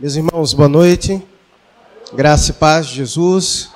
Meus irmãos, boa noite. Graça e paz de Jesus.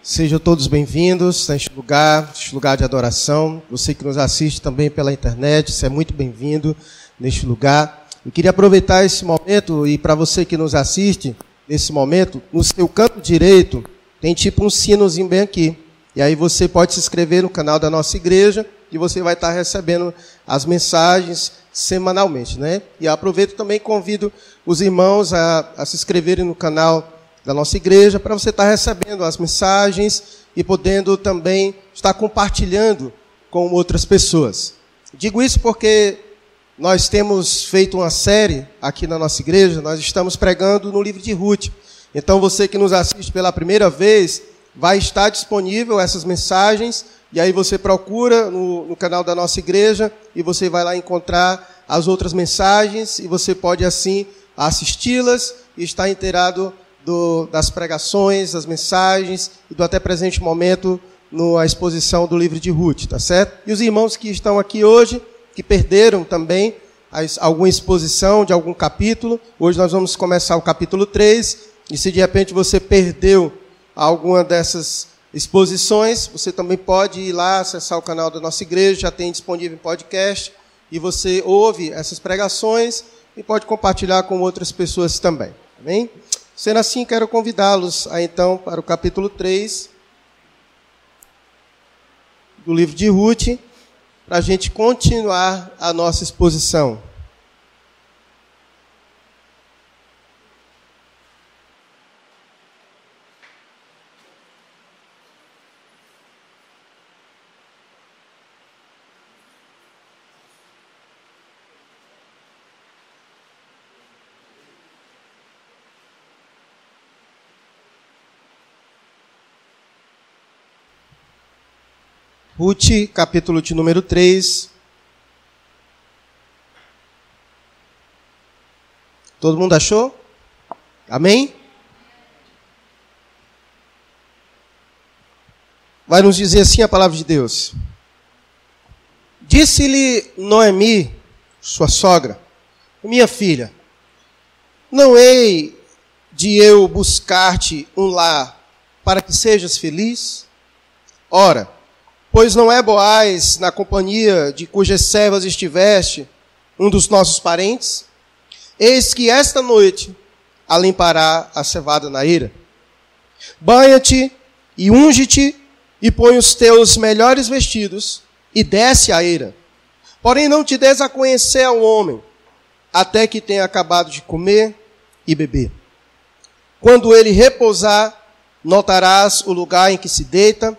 Sejam todos bem-vindos neste lugar, neste lugar de adoração. Você que nos assiste também pela internet, você é muito bem-vindo neste lugar. Eu queria aproveitar esse momento e para você que nos assiste nesse momento, no seu canto direito tem tipo um sinozinho bem aqui. E aí você pode se inscrever no canal da nossa igreja e você vai estar recebendo as mensagens semanalmente, né? E aproveito também convido os irmãos a, a se inscreverem no canal da nossa igreja para você estar recebendo as mensagens e podendo também estar compartilhando com outras pessoas. Digo isso porque nós temos feito uma série aqui na nossa igreja, nós estamos pregando no livro de Ruth. Então você que nos assiste pela primeira vez, vai estar disponível essas mensagens, e aí você procura no, no canal da nossa igreja e você vai lá encontrar as outras mensagens e você pode assim assisti-las e estar inteirado do, das pregações, das mensagens e do até presente momento na exposição do livro de Ruth, tá certo? E os irmãos que estão aqui hoje, que perderam também as, alguma exposição de algum capítulo, hoje nós vamos começar o capítulo 3, e se de repente você perdeu alguma dessas exposições, você também pode ir lá acessar o canal da nossa igreja, já tem disponível em podcast, e você ouve essas pregações e pode compartilhar com outras pessoas também. Amém? Sendo assim, quero convidá-los a então para o capítulo 3 do livro de Ruth, para a gente continuar a nossa exposição. Ruth, capítulo de número 3. Todo mundo achou? Amém? Vai nos dizer assim a palavra de Deus. Disse-lhe Noemi, sua sogra, minha filha, não hei de eu buscar-te um lar para que sejas feliz? Ora, Pois não é Boaz, na companhia de cujas servas estiveste, um dos nossos parentes? Eis que esta noite alimpará a cevada na ira. Banha-te e unge-te e põe os teus melhores vestidos e desce a ira. Porém não te des a conhecer ao homem, até que tenha acabado de comer e beber. Quando ele repousar, notarás o lugar em que se deita,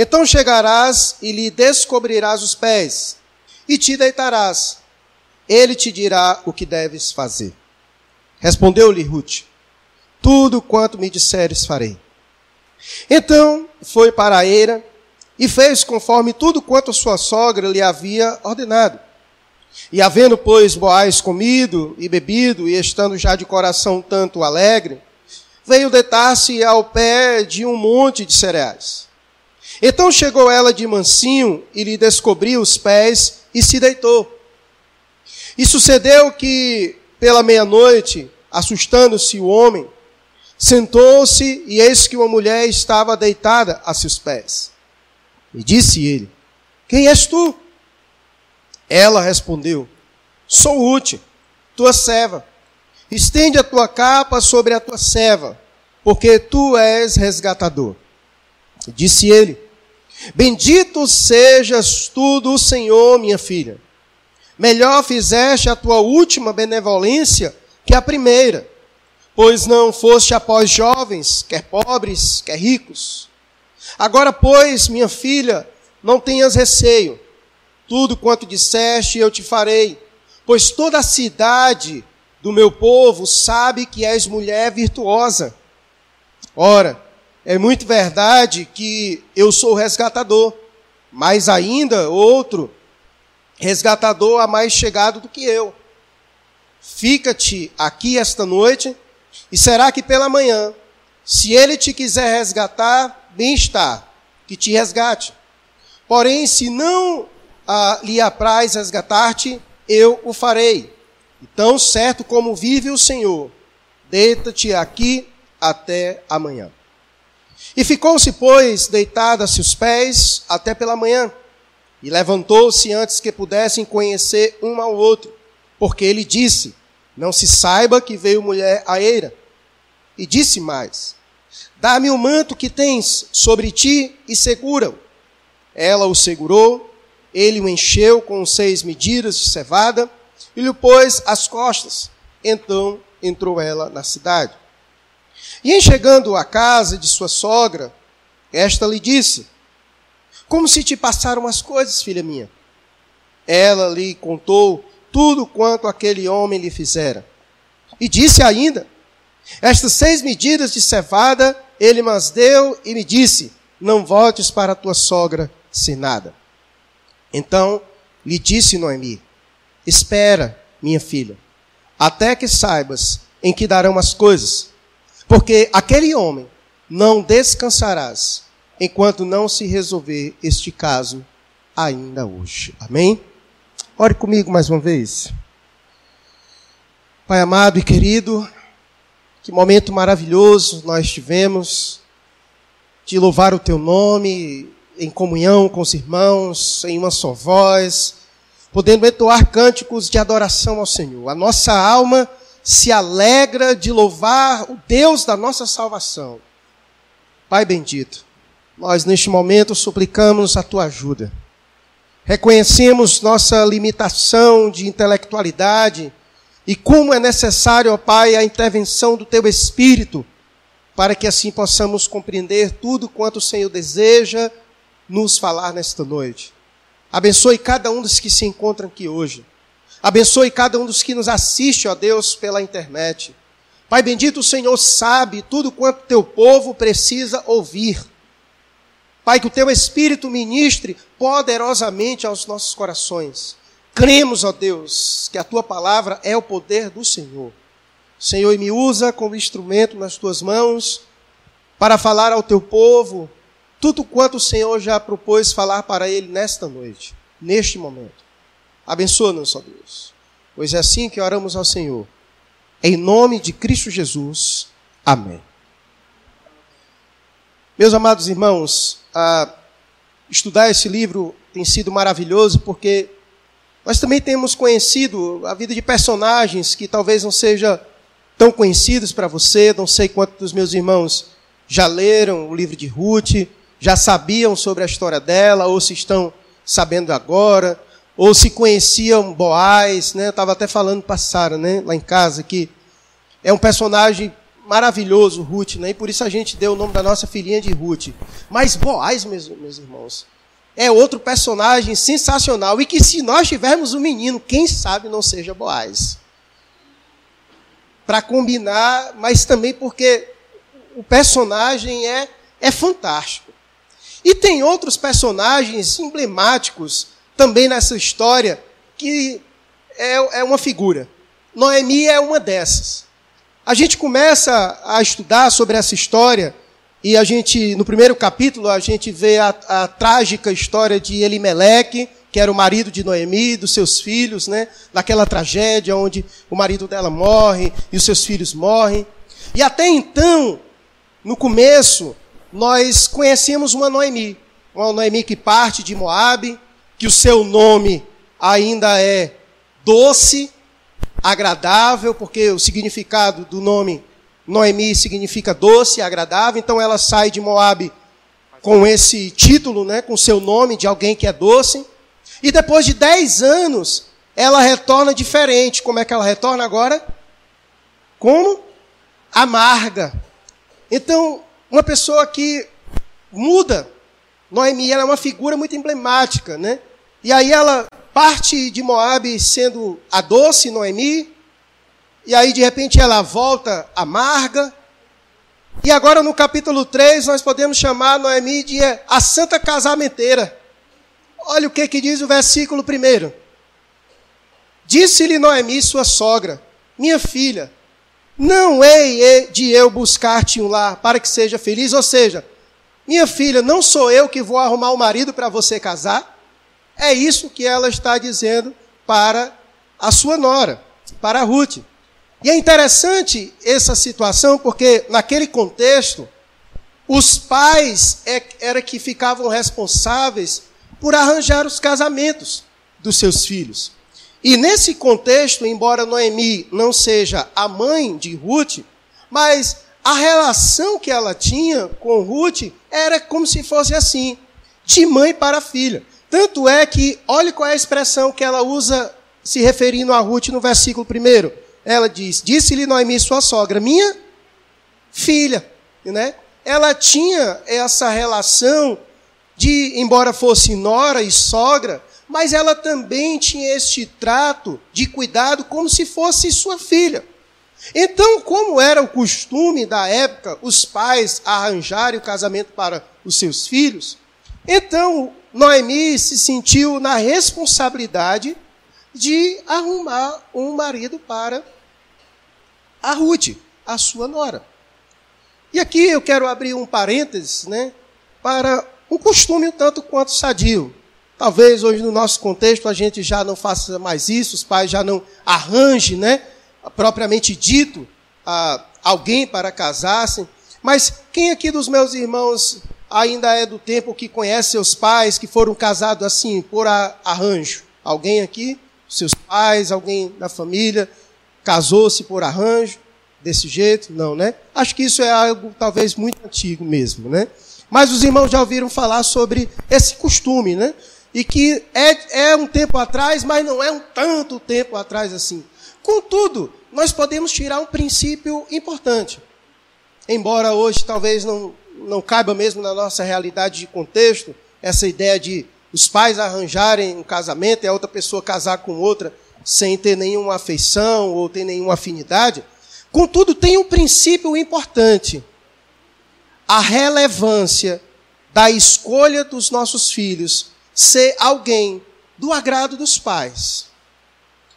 então chegarás e lhe descobrirás os pés, e te deitarás. Ele te dirá o que deves fazer. Respondeu-lhe Ruth: Tudo quanto me disseres farei. Então foi para a eira e fez conforme tudo quanto sua sogra lhe havia ordenado. E havendo, pois, Boaz comido e bebido, e estando já de coração tanto alegre, veio deitar-se ao pé de um monte de cereais. Então chegou ela de mansinho e lhe descobriu os pés e se deitou. E sucedeu que, pela meia-noite, assustando-se o homem, sentou-se e eis que uma mulher estava deitada a seus pés. E disse ele: Quem és tu? Ela respondeu: Sou Ruth, tua serva. Estende a tua capa sobre a tua serva, porque tu és resgatador. Disse ele: Bendito sejas tu do Senhor, minha filha. Melhor fizeste a tua última benevolência que a primeira, pois não foste após jovens, quer pobres, quer ricos. Agora, pois, minha filha, não tenhas receio. Tudo quanto disseste eu te farei, pois toda a cidade do meu povo sabe que és mulher virtuosa. Ora, é muito verdade que eu sou resgatador, mas ainda outro resgatador a mais chegado do que eu. Fica-te aqui esta noite, e será que pela manhã, se ele te quiser resgatar, bem está, que te resgate. Porém, se não ah, lhe apraz resgatar-te, eu o farei. Então, certo como vive o Senhor, deita-te aqui até amanhã. E ficou-se, pois, deitada a seus pés até pela manhã, e levantou-se antes que pudessem conhecer um ao outro, porque ele disse: Não se saiba que veio mulher a eira. E disse mais: Dá-me o manto que tens sobre ti e segura-o. Ela o segurou, ele o encheu com seis medidas de cevada e lhe pôs as costas. Então entrou ela na cidade. E em chegando à casa de sua sogra, esta lhe disse: Como se te passaram as coisas, filha minha? Ela lhe contou tudo quanto aquele homem lhe fizera. E disse ainda: Estas seis medidas de cevada ele mas deu e me disse: Não voltes para tua sogra sem nada. Então lhe disse Noemi: Espera, minha filha, até que saibas em que darão as coisas porque aquele homem não descansarás enquanto não se resolver este caso ainda hoje. Amém? Ore comigo mais uma vez. Pai amado e querido, que momento maravilhoso nós tivemos de louvar o teu nome em comunhão com os irmãos, em uma só voz, podendo entoar cânticos de adoração ao Senhor. A nossa alma se alegra de louvar o Deus da nossa salvação. Pai bendito, nós neste momento suplicamos a tua ajuda. Reconhecemos nossa limitação de intelectualidade e como é necessário, ó Pai, a intervenção do teu Espírito para que assim possamos compreender tudo quanto o Senhor deseja nos falar nesta noite. Abençoe cada um dos que se encontram aqui hoje. Abençoe cada um dos que nos assiste, ó Deus, pela internet. Pai bendito, o Senhor sabe tudo quanto teu povo precisa ouvir. Pai, que o teu Espírito ministre poderosamente aos nossos corações. Cremos, ó Deus, que a tua palavra é o poder do Senhor. Senhor, me usa como instrumento nas tuas mãos para falar ao teu povo tudo quanto o Senhor já propôs falar para ele nesta noite, neste momento. Abençoa-nos, ó Deus. Pois é assim que oramos ao Senhor. Em nome de Cristo Jesus. Amém. Meus amados irmãos, estudar esse livro tem sido maravilhoso porque nós também temos conhecido a vida de personagens que talvez não sejam tão conhecidos para você. Não sei quantos dos meus irmãos já leram o livro de Ruth, já sabiam sobre a história dela, ou se estão sabendo agora ou se conheciam Boaz, né? Eu estava até falando para Sara, né? Lá em casa, que é um personagem maravilhoso, Ruth, né? E por isso a gente deu o nome da nossa filhinha de Ruth. Mas Boaz, meus, meus irmãos, é outro personagem sensacional e que se nós tivermos um menino, quem sabe não seja Boaz. Para combinar, mas também porque o personagem é, é fantástico. E tem outros personagens emblemáticos também nessa história que é, é uma figura. Noemi é uma dessas. A gente começa a estudar sobre essa história e a gente, no primeiro capítulo, a gente vê a, a trágica história de Elimeleque, que era o marido de Noemi, dos seus filhos, né? Naquela tragédia onde o marido dela morre e os seus filhos morrem. E até então, no começo, nós conhecemos uma Noemi, uma Noemi que parte de Moabe, que o seu nome ainda é doce, agradável, porque o significado do nome Noemi significa doce, agradável, então ela sai de Moabe com esse título, né, com seu nome de alguém que é doce. E depois de dez anos, ela retorna diferente. Como é que ela retorna agora? Como? Amarga. Então, uma pessoa que muda. Noemi ela é uma figura muito emblemática, né? E aí ela parte de Moab sendo a doce Noemi, e aí de repente ela volta amarga. E agora no capítulo 3 nós podemos chamar Noemi de a santa casamenteira. Olha o que, que diz o versículo primeiro. Disse-lhe Noemi, sua sogra, minha filha, não hei de eu buscar-te um lar para que seja feliz, ou seja, minha filha, não sou eu que vou arrumar o um marido para você casar. É isso que ela está dizendo para a sua nora, para Ruth. E é interessante essa situação porque naquele contexto os pais é, era que ficavam responsáveis por arranjar os casamentos dos seus filhos. E nesse contexto, embora Noemi não seja a mãe de Ruth, mas a relação que ela tinha com Ruth era como se fosse assim, de mãe para filha. Tanto é que, olhe qual é a expressão que ela usa se referindo a Ruth no versículo 1. Ela diz: Disse-lhe Noemi, sua sogra, minha filha. Né? Ela tinha essa relação de, embora fosse nora e sogra, mas ela também tinha este trato de cuidado como se fosse sua filha. Então, como era o costume da época, os pais arranjarem o casamento para os seus filhos, então Noemi se sentiu na responsabilidade de arrumar um marido para a Ruth, a sua nora. E aqui eu quero abrir um parênteses, né, para um costume um tanto quanto sadio. Talvez hoje no nosso contexto a gente já não faça mais isso, os pais já não arranjem, né, propriamente dito, a alguém para casar-se. Mas quem aqui dos meus irmãos ainda é do tempo que conhece seus pais que foram casados assim, por arranjo? Alguém aqui? Seus pais, alguém da família, casou-se por arranjo, desse jeito? Não, né? Acho que isso é algo talvez muito antigo mesmo, né? Mas os irmãos já ouviram falar sobre esse costume, né? e que é, é um tempo atrás, mas não é um tanto tempo atrás assim. Contudo, nós podemos tirar um princípio importante. Embora hoje talvez não, não caiba mesmo na nossa realidade de contexto, essa ideia de os pais arranjarem um casamento e a outra pessoa casar com outra sem ter nenhuma afeição ou ter nenhuma afinidade. Contudo, tem um princípio importante: a relevância da escolha dos nossos filhos ser alguém do agrado dos pais.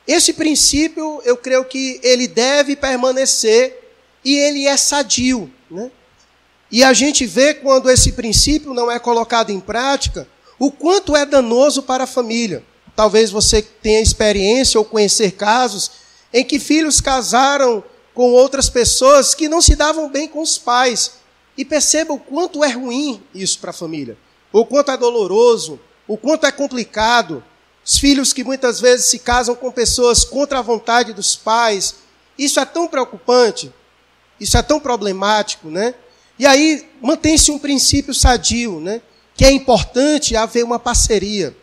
Esse princípio, eu creio que ele deve permanecer e ele é sadio. Né? E a gente vê quando esse princípio não é colocado em prática, o quanto é danoso para a família. Talvez você tenha experiência ou conhecer casos em que filhos casaram com outras pessoas que não se davam bem com os pais. E perceba o quanto é ruim isso para a família, o quanto é doloroso, o quanto é complicado. Os filhos que muitas vezes se casam com pessoas contra a vontade dos pais. Isso é tão preocupante, isso é tão problemático, né? E aí mantém-se um princípio sadio, né? Que é importante haver uma parceria.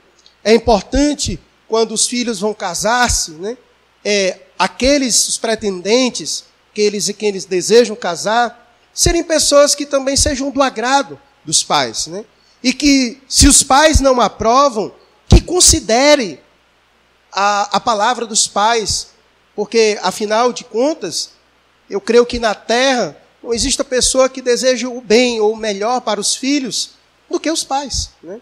É importante quando os filhos vão casar-se, né? É, aqueles os pretendentes que eles que eles desejam casar serem pessoas que também sejam do agrado dos pais, né? E que, se os pais não aprovam, que considere a, a palavra dos pais, porque, afinal de contas, eu creio que na terra não existe pessoa que deseja o bem ou o melhor para os filhos do que os pais. Né?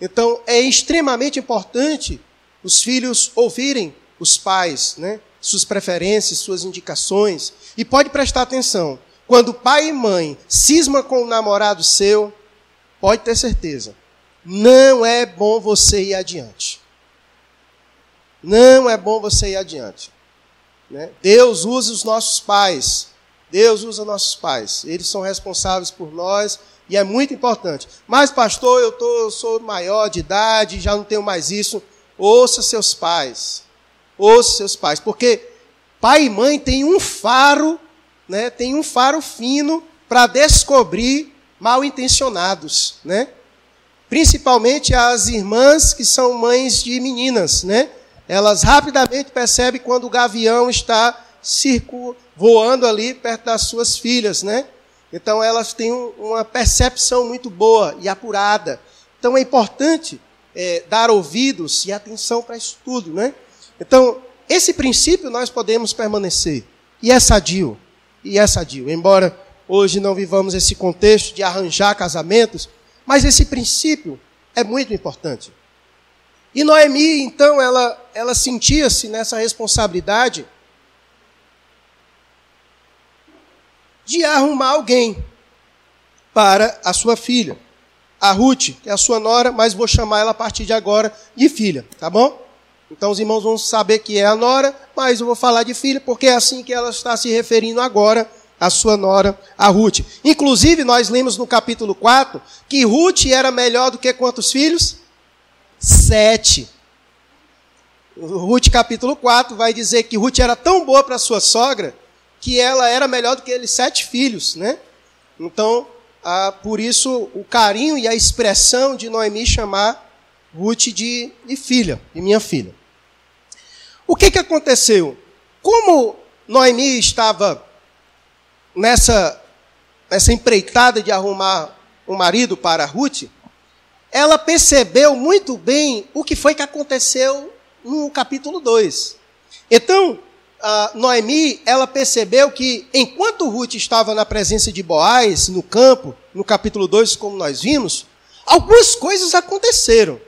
Então, é extremamente importante os filhos ouvirem os pais, né? suas preferências, suas indicações. E pode prestar atenção: quando pai e mãe cisma com o namorado seu, Pode ter certeza. Não é bom você ir adiante. Não é bom você ir adiante. Né? Deus usa os nossos pais. Deus usa nossos pais. Eles são responsáveis por nós e é muito importante. Mas, pastor, eu, tô, eu sou maior de idade, já não tenho mais isso. Ouça seus pais. Ouça seus pais. Porque pai e mãe têm um faro, né? tem um faro fino para descobrir mal intencionados, né? Principalmente as irmãs que são mães de meninas, né? Elas rapidamente percebem quando o gavião está circo, voando ali perto das suas filhas, né? Então elas têm uma percepção muito boa e apurada. Então é importante é, dar ouvidos e atenção para isso tudo, né? Então esse princípio nós podemos permanecer e é sadio, e é sadio, embora hoje não vivamos esse contexto de arranjar casamentos, mas esse princípio é muito importante. E Noemi, então, ela, ela sentia-se nessa responsabilidade de arrumar alguém para a sua filha. A Ruth, que é a sua nora, mas vou chamar ela a partir de agora de filha, tá bom? Então os irmãos vão saber que é a nora, mas eu vou falar de filha porque é assim que ela está se referindo agora a sua nora, a Ruth. Inclusive, nós lemos no capítulo 4 que Ruth era melhor do que quantos filhos? Sete. Ruth capítulo 4 vai dizer que Ruth era tão boa para sua sogra que ela era melhor do que eles sete filhos, né? Então, ah, por isso o carinho e a expressão de Noemi chamar Ruth de, de filha, de minha filha. O que, que aconteceu? Como Noemi estava nessa, nessa empreitada de arrumar um marido para Ruth, ela percebeu muito bem o que foi que aconteceu no capítulo 2. Então, Noemi, ela percebeu que enquanto Ruth estava na presença de Boaz, no campo, no capítulo 2, como nós vimos, algumas coisas aconteceram.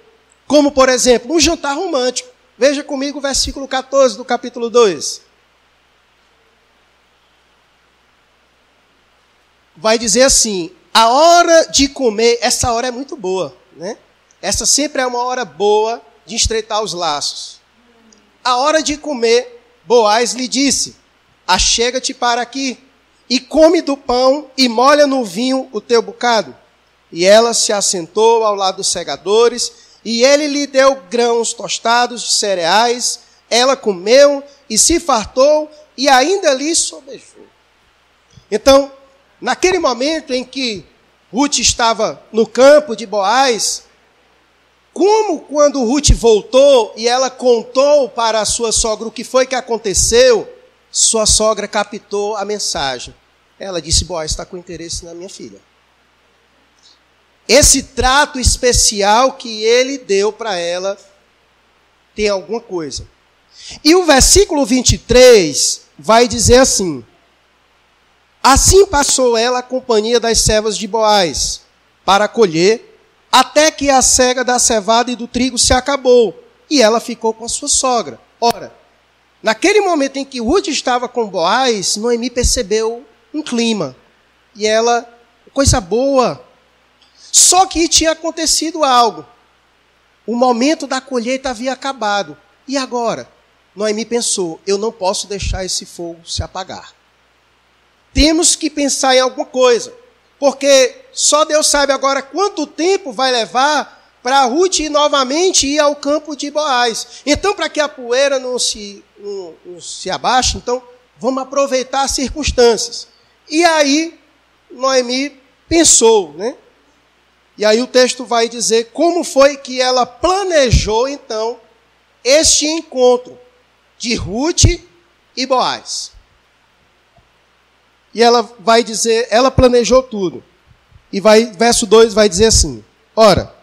Como, por exemplo, um jantar romântico. Veja comigo o versículo 14 do capítulo 2. Vai dizer assim: a hora de comer, essa hora é muito boa, né? Essa sempre é uma hora boa de estreitar os laços. A hora de comer, Boaz lhe disse: Achega-te para aqui e come do pão e molha no vinho o teu bocado. E ela se assentou ao lado dos segadores, e ele lhe deu grãos tostados de cereais. Ela comeu e se fartou, e ainda lhe sobejou. Então, naquele momento em que Ruth estava no campo de Boaz, como quando Ruth voltou e ela contou para a sua sogra o que foi que aconteceu, sua sogra captou a mensagem. Ela disse: Boaz está com interesse na minha filha. Esse trato especial que ele deu para ela tem alguma coisa. E o versículo 23 vai dizer assim: Assim passou ela a companhia das servas de Boaz para colher até que a cega da cevada e do trigo se acabou, e ela ficou com a sua sogra. Ora, naquele momento em que Ruth estava com Boaz, Noemi percebeu um clima, e ela, coisa boa. Só que tinha acontecido algo. O momento da colheita havia acabado. E agora? Noemi pensou: eu não posso deixar esse fogo se apagar. Temos que pensar em alguma coisa. Porque só Deus sabe agora quanto tempo vai levar para Ruth novamente ir ao campo de Boaz. Então, para que a poeira não se, não, não se abaixe, então vamos aproveitar as circunstâncias. E aí, Noemi pensou, né? E aí o texto vai dizer como foi que ela planejou, então, este encontro de Ruth e Boaz. E ela vai dizer, ela planejou tudo. E vai, verso 2 vai dizer assim: Ora,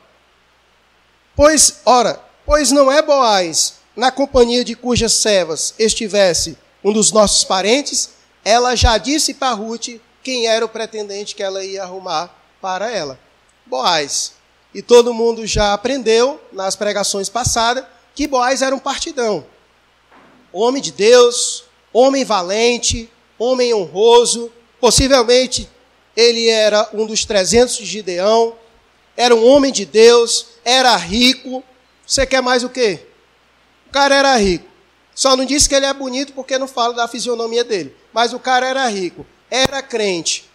pois, ora, pois não é Boaz, na companhia de cujas servas estivesse um dos nossos parentes, ela já disse para Ruth quem era o pretendente que ela ia arrumar para ela. Boaz. E todo mundo já aprendeu nas pregações passadas que Boaz era um partidão. Homem de Deus, homem valente, homem honroso, possivelmente ele era um dos 300 de Gideão, era um homem de Deus, era rico. Você quer mais o quê? O cara era rico. Só não disse que ele é bonito porque não fala da fisionomia dele. Mas o cara era rico, era crente.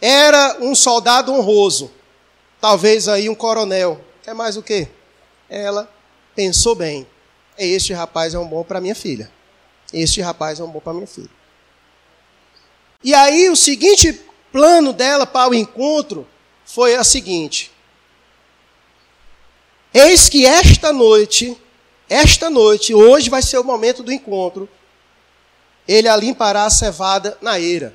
Era um soldado honroso. Talvez aí um coronel. Quer mais o quê? Ela pensou bem. Este rapaz é um bom para minha filha. Este rapaz é um bom para minha filha. E aí o seguinte plano dela para o encontro foi a seguinte: Eis que esta noite, esta noite, hoje vai ser o momento do encontro. Ele a limpará a cevada na eira.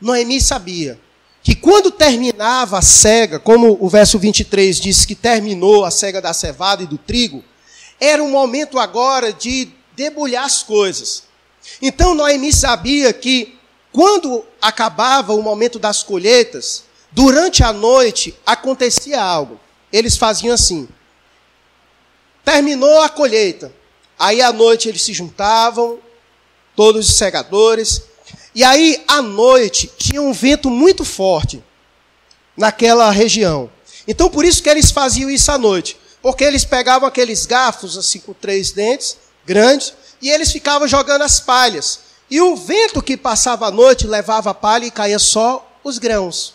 Noemi sabia que quando terminava a cega, como o verso 23 diz que terminou a cega da cevada e do trigo, era um momento agora de debulhar as coisas. Então Noemi sabia que quando acabava o momento das colheitas, durante a noite acontecia algo. Eles faziam assim: terminou a colheita, aí à noite eles se juntavam, todos os segadores, e aí à noite tinha um vento muito forte naquela região. Então por isso que eles faziam isso à noite. Porque eles pegavam aqueles garfos, assim, com três dentes, grandes, e eles ficavam jogando as palhas. E o vento que passava à noite levava a palha e caía só os grãos.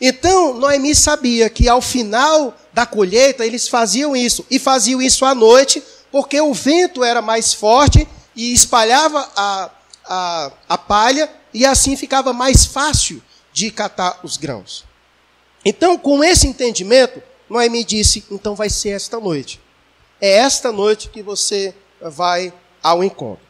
Então, Noemi sabia que ao final da colheita eles faziam isso. E faziam isso à noite, porque o vento era mais forte e espalhava a, a, a palha, e assim ficava mais fácil de catar os grãos. Então, com esse entendimento, Noemi disse: então vai ser esta noite. É esta noite que você vai ao encontro.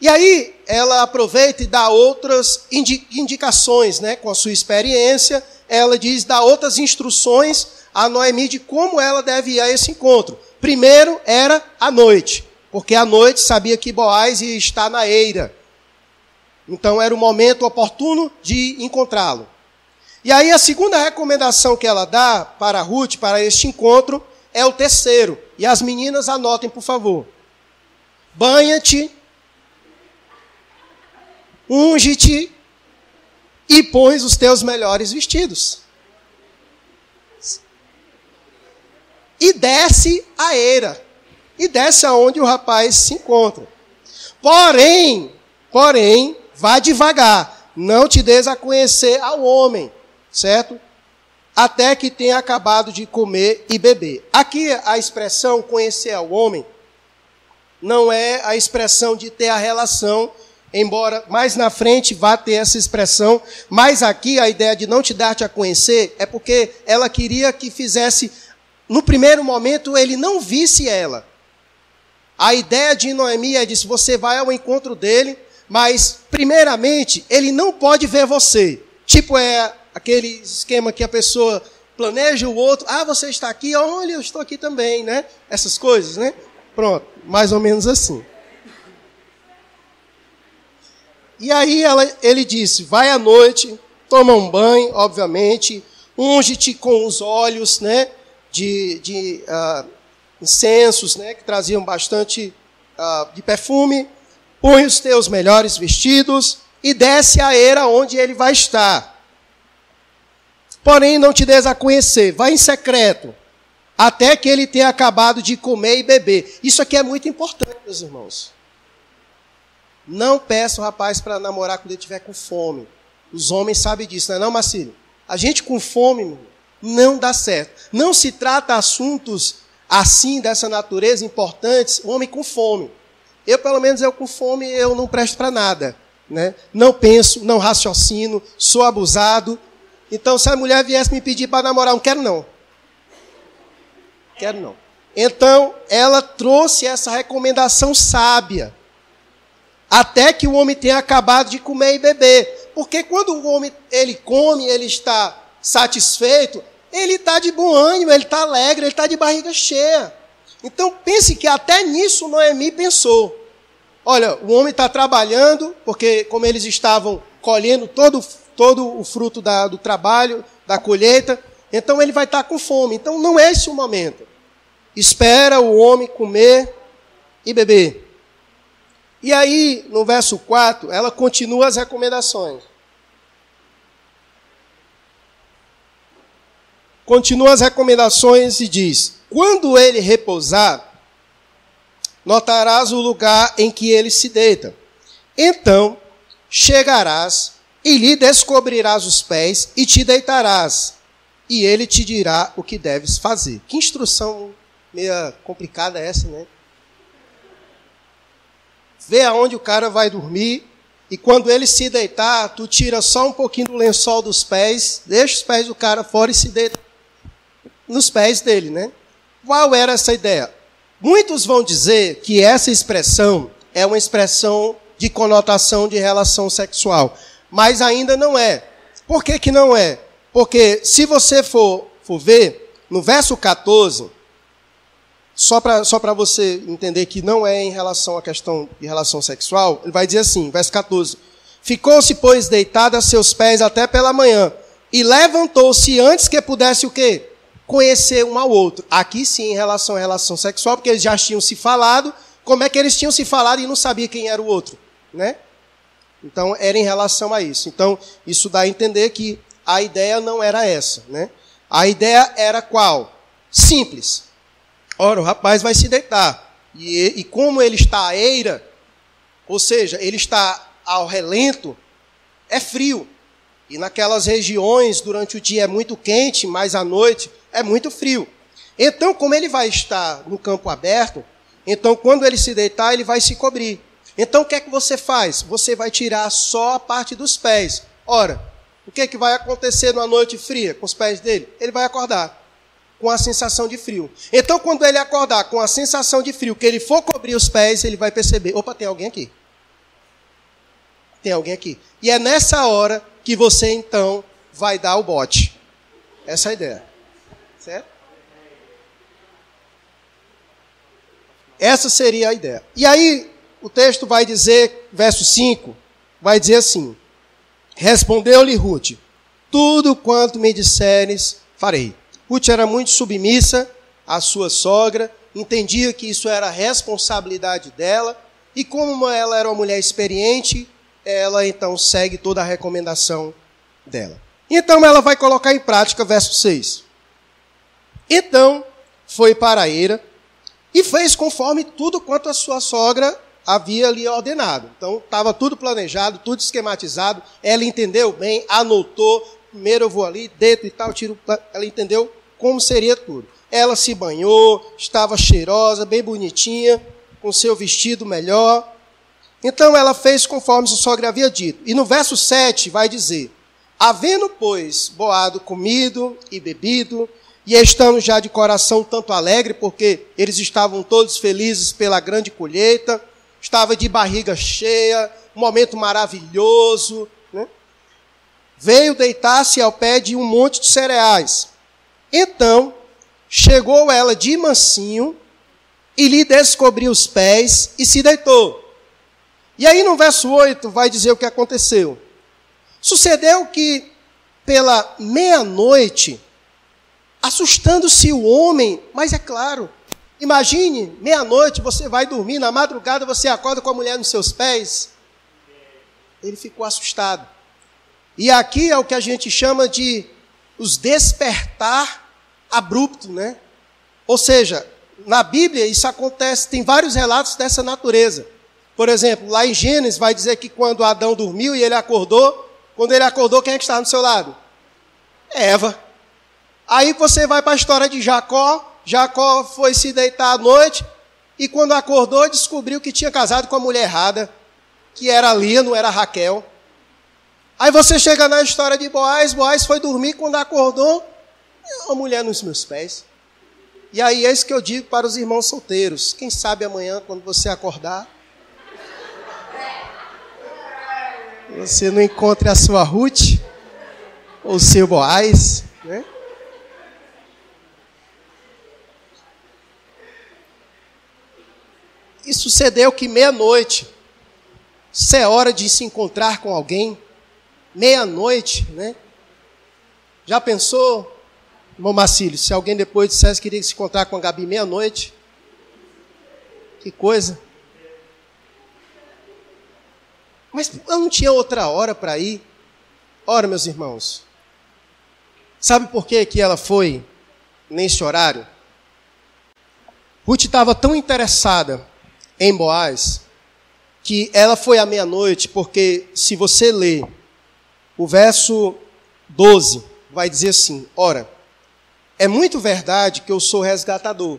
E aí ela aproveita e dá outras indicações, né, com a sua experiência, ela diz, dá outras instruções a Noemi de como ela deve ir a esse encontro. Primeiro era à noite, porque à noite sabia que Boaz ia estar na eira. Então era o momento oportuno de encontrá-lo. E aí a segunda recomendação que ela dá para Ruth, para este encontro, é o terceiro. E as meninas anotem, por favor. Banha-te, unge-te e pões os teus melhores vestidos. E desce a eira. E desce aonde o rapaz se encontra. Porém, porém, vá devagar. Não te des a conhecer ao homem, certo? Até que tenha acabado de comer e beber. Aqui a expressão conhecer ao homem não é a expressão de ter a relação embora mais na frente vá ter essa expressão, mas aqui a ideia de não te dar-te a conhecer é porque ela queria que fizesse, no primeiro momento, ele não visse ela. A ideia de Noemi é de você vai ao encontro dele, mas primeiramente ele não pode ver você. Tipo é aquele esquema que a pessoa planeja o outro, ah, você está aqui, olha, eu estou aqui também, né? Essas coisas, né? Pronto, mais ou menos assim. E aí ela, ele disse: vai à noite, toma um banho, obviamente, unge-te com os olhos né, de, de uh, incensos, né, que traziam bastante uh, de perfume, põe os teus melhores vestidos e desce a era onde ele vai estar. Porém, não te des a conhecer, vai em secreto, até que ele tenha acabado de comer e beber. Isso aqui é muito importante, meus irmãos. Não peça o rapaz para namorar quando ele estiver com fome. Os homens sabem disso, não é não, Marcílio? A gente com fome não dá certo. Não se trata assuntos assim, dessa natureza, importantes, homem com fome. Eu, pelo menos, eu com fome, eu não presto para nada. Né? Não penso, não raciocino, sou abusado. Então, se a mulher viesse me pedir para namorar, não quero não. Quero não. Então, ela trouxe essa recomendação sábia até que o homem tenha acabado de comer e beber. Porque quando o homem ele come, ele está satisfeito, ele está de bom ânimo, ele está alegre, ele está de barriga cheia. Então pense que até nisso Noemi pensou. Olha, o homem está trabalhando, porque como eles estavam colhendo todo, todo o fruto da, do trabalho, da colheita, então ele vai estar tá com fome. Então não é esse o momento. Espera o homem comer e beber. E aí, no verso 4, ela continua as recomendações. Continua as recomendações e diz: Quando ele repousar, notarás o lugar em que ele se deita. Então chegarás e lhe descobrirás os pés e te deitarás, e ele te dirá o que deves fazer. Que instrução meia complicada essa, né? Vê aonde o cara vai dormir, e quando ele se deitar, tu tira só um pouquinho do lençol dos pés, deixa os pés do cara fora e se deita nos pés dele, né? Qual era essa ideia? Muitos vão dizer que essa expressão é uma expressão de conotação de relação sexual, mas ainda não é. Por que, que não é? Porque se você for, for ver, no verso 14, só para só você entender que não é em relação à questão de relação sexual, ele vai dizer assim, verso 14: Ficou-se, pois, deitado a seus pés até pela manhã, e levantou-se antes que pudesse o quê? Conhecer um ao outro. Aqui sim, em relação à relação sexual, porque eles já tinham se falado, como é que eles tinham se falado e não sabia quem era o outro, né? Então, era em relação a isso. Então, isso dá a entender que a ideia não era essa, né? A ideia era qual? Simples Ora, o rapaz vai se deitar. E, e como ele está à eira, ou seja, ele está ao relento, é frio. E naquelas regiões, durante o dia é muito quente, mas à noite é muito frio. Então, como ele vai estar no campo aberto, então quando ele se deitar, ele vai se cobrir. Então, o que é que você faz? Você vai tirar só a parte dos pés. Ora, o que, é que vai acontecer numa noite fria com os pés dele? Ele vai acordar com a sensação de frio. Então, quando ele acordar com a sensação de frio, que ele for cobrir os pés, ele vai perceber: opa, tem alguém aqui. Tem alguém aqui. E é nessa hora que você então vai dar o bote. Essa é a ideia. Certo? Essa seria a ideia. E aí, o texto vai dizer, verso 5, vai dizer assim: Respondeu-lhe Ruth: Tudo quanto me disseres, farei. Ruth era muito submissa à sua sogra, entendia que isso era responsabilidade dela, e como ela era uma mulher experiente, ela então segue toda a recomendação dela. Então ela vai colocar em prática verso 6. Então foi para a eira e fez conforme tudo quanto a sua sogra havia lhe ordenado. Então estava tudo planejado, tudo esquematizado. Ela entendeu bem, anotou. Primeiro eu vou ali, deito e tal, tiro. Ela entendeu como seria tudo. Ela se banhou, estava cheirosa, bem bonitinha, com seu vestido melhor. Então ela fez conforme sua sogra havia dito. E no verso 7 vai dizer: Havendo, pois, Boado comido e bebido, e estando já de coração tanto alegre, porque eles estavam todos felizes pela grande colheita, estava de barriga cheia, um momento maravilhoso, né? veio deitar-se ao pé de um monte de cereais. Então, chegou ela de mansinho e lhe descobriu os pés e se deitou. E aí no verso 8 vai dizer o que aconteceu. Sucedeu que pela meia-noite, assustando-se o homem, mas é claro, imagine, meia-noite você vai dormir, na madrugada você acorda com a mulher nos seus pés. Ele ficou assustado. E aqui é o que a gente chama de os despertar abrupto, né? Ou seja, na Bíblia isso acontece, tem vários relatos dessa natureza. Por exemplo, lá em Gênesis vai dizer que quando Adão dormiu e ele acordou, quando ele acordou, quem é que estava do seu lado? Eva. Aí você vai para a história de Jacó. Jacó foi se deitar à noite e quando acordou descobriu que tinha casado com a mulher errada, que era Lia, não era Raquel. Aí você chega na história de Boaz, Boaz foi dormir quando acordou, uma mulher nos meus pés. E aí é isso que eu digo para os irmãos solteiros. Quem sabe amanhã, quando você acordar, você não encontre a sua Ruth ou o seu Boaz, né? E sucedeu que meia-noite, se é hora de se encontrar com alguém, meia-noite, né? Já pensou, irmão Marcílio, se alguém depois dissesse que queria se encontrar com a Gabi meia-noite? Que coisa. Mas eu não tinha outra hora para ir. Ora, meus irmãos, sabe por que, que ela foi nesse horário? Ruth estava tão interessada em Boaz que ela foi à meia-noite, porque se você ler o verso 12, vai dizer assim: Ora, é muito verdade que eu sou resgatador,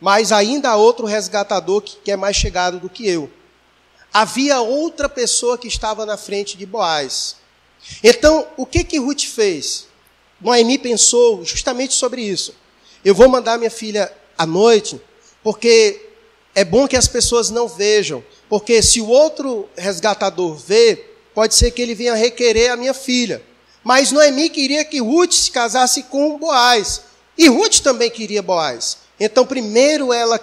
mas ainda há outro resgatador que é mais chegado do que eu havia outra pessoa que estava na frente de Boaz. Então, o que que Ruth fez? Noemi pensou justamente sobre isso. Eu vou mandar minha filha à noite, porque é bom que as pessoas não vejam, porque se o outro resgatador vê, pode ser que ele venha requerer a minha filha. Mas Noemi queria que Ruth se casasse com Boaz. E Ruth também queria Boaz. Então, primeiro ela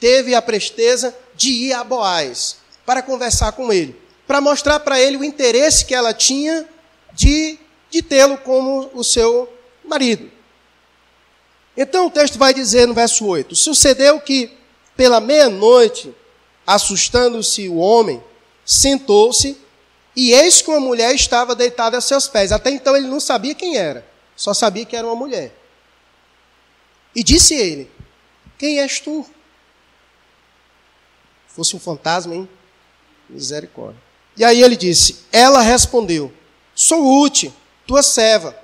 teve a presteza de ir a Boaz para conversar com ele, para mostrar para ele o interesse que ela tinha de, de tê-lo como o seu marido. Então o texto vai dizer no verso 8: Sucedeu que, pela meia-noite, assustando-se o homem, sentou-se, e eis que uma mulher estava deitada a seus pés. Até então ele não sabia quem era, só sabia que era uma mulher. E disse ele: Quem és tu? Fosse um fantasma, hein? Misericórdia. E aí ele disse: Ela respondeu: Sou útil, tua serva.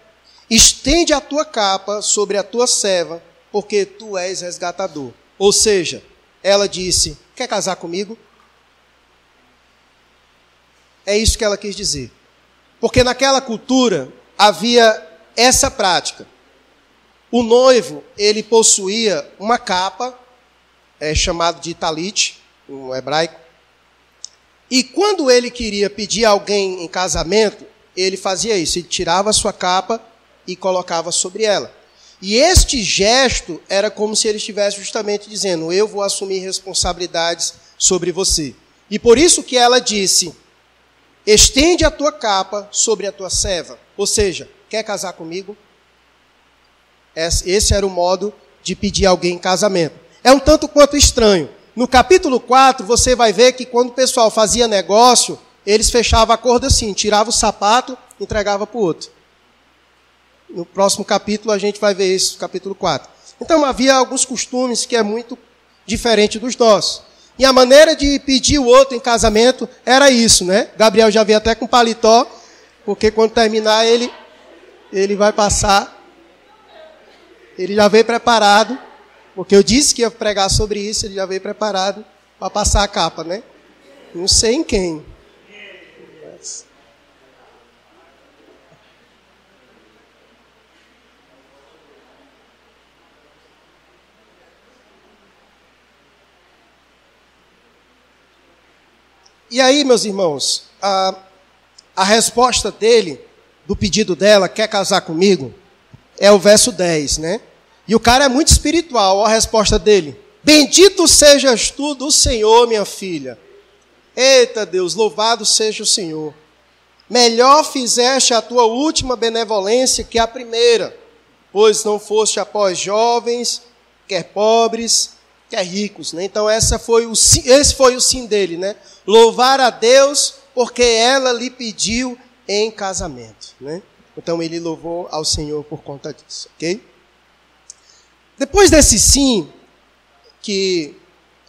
Estende a tua capa sobre a tua serva, porque tu és resgatador. Ou seja, ela disse: Quer casar comigo? É isso que ela quis dizer. Porque naquela cultura havia essa prática. O noivo, ele possuía uma capa, é chamado de talit, no hebraico. E quando ele queria pedir alguém em casamento, ele fazia isso, ele tirava a sua capa e colocava sobre ela. E este gesto era como se ele estivesse justamente dizendo: Eu vou assumir responsabilidades sobre você. E por isso que ela disse: Estende a tua capa sobre a tua serva. Ou seja, quer casar comigo? Esse era o modo de pedir alguém em casamento. É um tanto quanto estranho. No capítulo 4, você vai ver que quando o pessoal fazia negócio, eles fechavam acordo assim, tirava o sapato, entregava para o outro. No próximo capítulo a gente vai ver isso, capítulo 4. Então havia alguns costumes que é muito diferente dos nossos. E a maneira de pedir o outro em casamento era isso, né? Gabriel já veio até com paletó, porque quando terminar ele ele vai passar ele já veio preparado, porque eu disse que ia pregar sobre isso, ele já veio preparado para passar a capa, né? Não sei em quem. E aí, meus irmãos, a, a resposta dele, do pedido dela, quer casar comigo, é o verso 10, né? E o cara é muito espiritual, a resposta dele. Bendito sejas tu do Senhor, minha filha. Eita Deus, louvado seja o Senhor. Melhor fizeste a tua última benevolência que a primeira, pois não foste após jovens, quer pobres, quer ricos. Né? Então essa foi o, esse foi o sim dele, né? Louvar a Deus porque ela lhe pediu em casamento, né? Então ele louvou ao Senhor por conta disso, ok? Depois desse sim que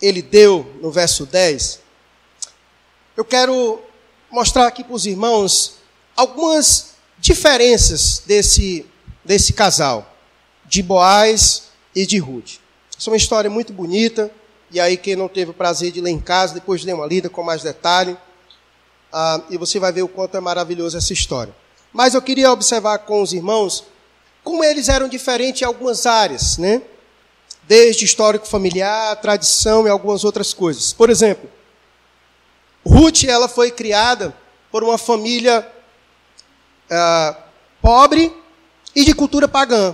ele deu no verso 10, eu quero mostrar aqui para os irmãos algumas diferenças desse, desse casal, de Boaz e de Ruth. Essa é uma história muito bonita, e aí quem não teve o prazer de ler em casa, depois dê uma lida com mais detalhe, ah, e você vai ver o quanto é maravilhosa essa história. Mas eu queria observar com os irmãos como eles eram diferentes em algumas áreas, né? Desde histórico familiar, tradição e algumas outras coisas. Por exemplo, Ruth ela foi criada por uma família ah, pobre e de cultura pagã,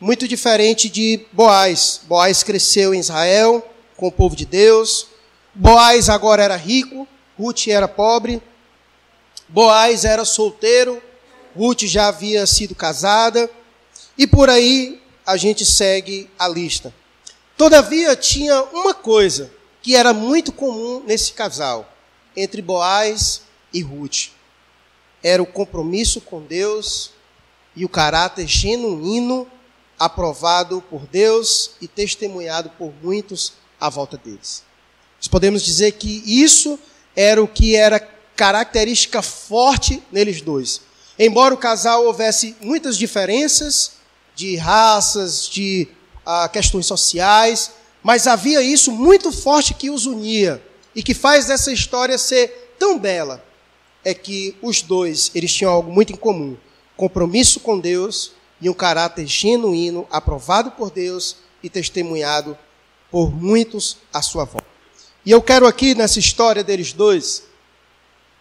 muito diferente de Boaz. Boaz cresceu em Israel com o povo de Deus. Boaz agora era rico, Ruth era pobre. Boaz era solteiro, Ruth já havia sido casada, e por aí a gente segue a lista. Todavia, tinha uma coisa que era muito comum nesse casal, entre Boaz e Ruth: era o compromisso com Deus e o caráter genuíno, aprovado por Deus e testemunhado por muitos à volta deles. Nós podemos dizer que isso era o que era característica forte neles dois. Embora o casal houvesse muitas diferenças de raças, de ah, questões sociais, mas havia isso muito forte que os unia e que faz essa história ser tão bela. É que os dois, eles tinham algo muito em comum: compromisso com Deus e um caráter genuíno, aprovado por Deus e testemunhado por muitos à sua volta. E eu quero aqui, nessa história deles dois,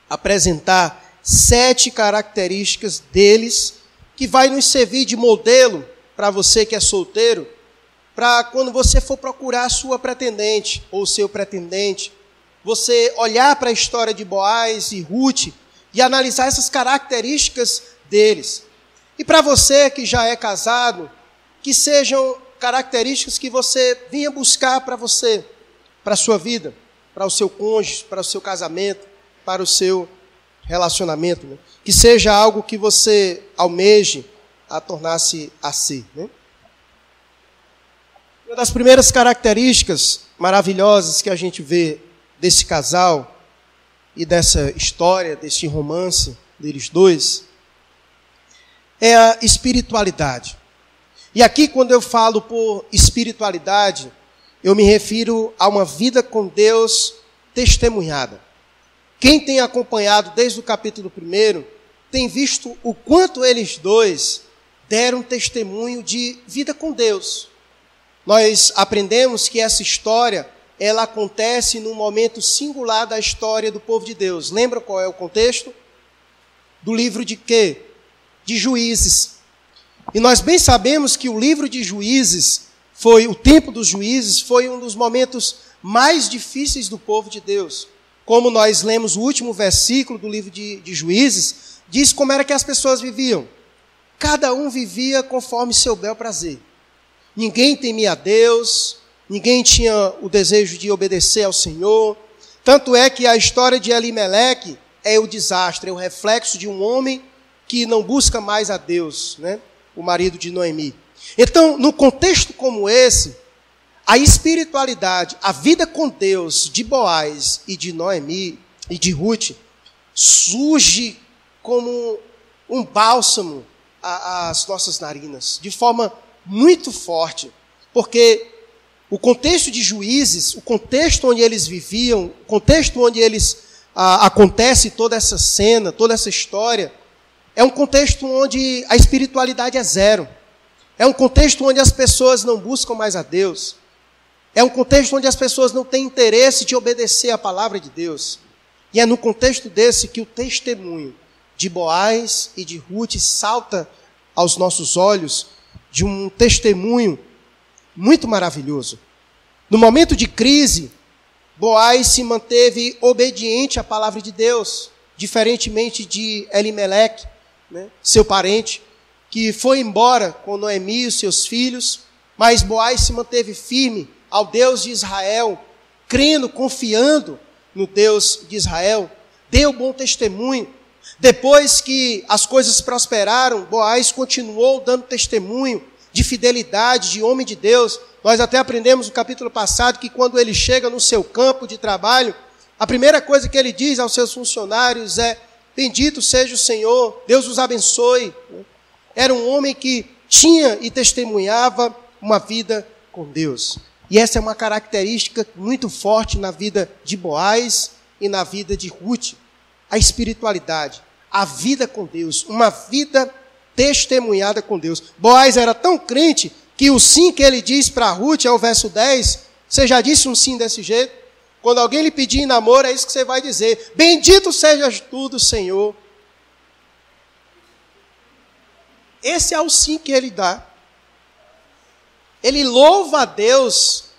apresentar sete características deles que vai nos servir de modelo para você que é solteiro, para quando você for procurar a sua pretendente ou seu pretendente, você olhar para a história de Boaz e Ruth e analisar essas características deles. E para você que já é casado, que sejam características que você vinha buscar para você, para a sua vida, para o seu cônjuge, para o seu casamento, para o seu relacionamento, né? que seja algo que você almeje a tornar-se a si. Né? Uma das primeiras características maravilhosas que a gente vê desse casal e dessa história, desse romance deles dois, é a espiritualidade. E aqui, quando eu falo por espiritualidade, eu me refiro a uma vida com Deus testemunhada. Quem tem acompanhado desde o capítulo 1 tem visto o quanto eles dois deram testemunho de vida com Deus. Nós aprendemos que essa história ela acontece num momento singular da história do povo de Deus. Lembra qual é o contexto? Do livro de quê? De Juízes. E nós bem sabemos que o livro de Juízes foi o tempo dos juízes foi um dos momentos mais difíceis do povo de Deus. Como nós lemos o último versículo do livro de, de Juízes, diz como era que as pessoas viviam. Cada um vivia conforme seu bel prazer. Ninguém temia a Deus, ninguém tinha o desejo de obedecer ao Senhor. Tanto é que a história de Elimeleque é o desastre, é o reflexo de um homem que não busca mais a Deus, né? o marido de Noemi. Então, no contexto como esse, a espiritualidade, a vida com Deus de Boaz e de Noemi e de Ruth surge como um bálsamo às nossas narinas, de forma muito forte, porque o contexto de juízes, o contexto onde eles viviam, o contexto onde eles a, acontece toda essa cena, toda essa história, é um contexto onde a espiritualidade é zero. É um contexto onde as pessoas não buscam mais a Deus. É um contexto onde as pessoas não têm interesse de obedecer a palavra de Deus. E é no contexto desse que o testemunho de Boaz e de Ruth salta aos nossos olhos de um testemunho muito maravilhoso. No momento de crise, Boaz se manteve obediente à palavra de Deus, diferentemente de Elimelech, né, seu parente, que foi embora com Noemi e os seus filhos, mas Boaz se manteve firme ao Deus de Israel, crendo, confiando no Deus de Israel, deu bom testemunho. Depois que as coisas prosperaram, Boaz continuou dando testemunho de fidelidade, de homem de Deus. Nós até aprendemos no capítulo passado que quando ele chega no seu campo de trabalho, a primeira coisa que ele diz aos seus funcionários é: Bendito seja o Senhor, Deus os abençoe. Era um homem que tinha e testemunhava uma vida com Deus. E essa é uma característica muito forte na vida de Boaz e na vida de Ruth. A espiritualidade, a vida com Deus, uma vida testemunhada com Deus. Boaz era tão crente que o sim que ele diz para Ruth, é o verso 10, você já disse um sim desse jeito? Quando alguém lhe pedir em namoro, é isso que você vai dizer: Bendito sejas tu do Senhor. Esse é o sim que ele dá. Ele louva a Deus,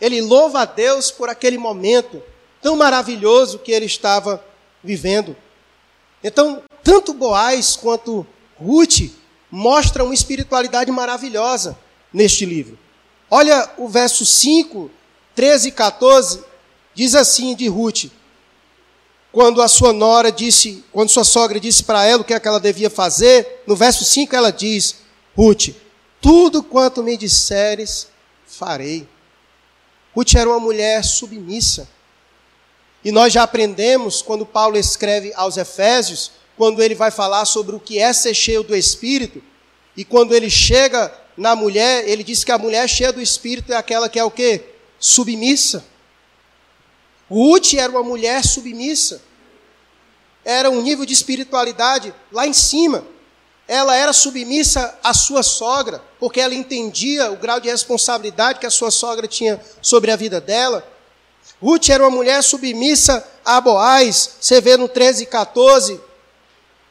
ele louva a Deus por aquele momento tão maravilhoso que ele estava vivendo. Então, tanto Boaz quanto Ruth mostram uma espiritualidade maravilhosa neste livro. Olha o verso 5, 13 e 14, diz assim de Ruth: quando a sua nora disse, quando sua sogra disse para ela o que, é que ela devia fazer, no verso 5 ela diz: Ruth, tudo quanto me disseres, farei. Ruth era uma mulher submissa. E nós já aprendemos, quando Paulo escreve aos Efésios, quando ele vai falar sobre o que é ser cheio do Espírito, e quando ele chega na mulher, ele diz que a mulher cheia do Espírito é aquela que é o quê? Submissa. Ruth era uma mulher submissa. Era um nível de espiritualidade lá em cima ela era submissa à sua sogra, porque ela entendia o grau de responsabilidade que a sua sogra tinha sobre a vida dela. Ruth era uma mulher submissa a Boaz. Você vê no 13 e 14,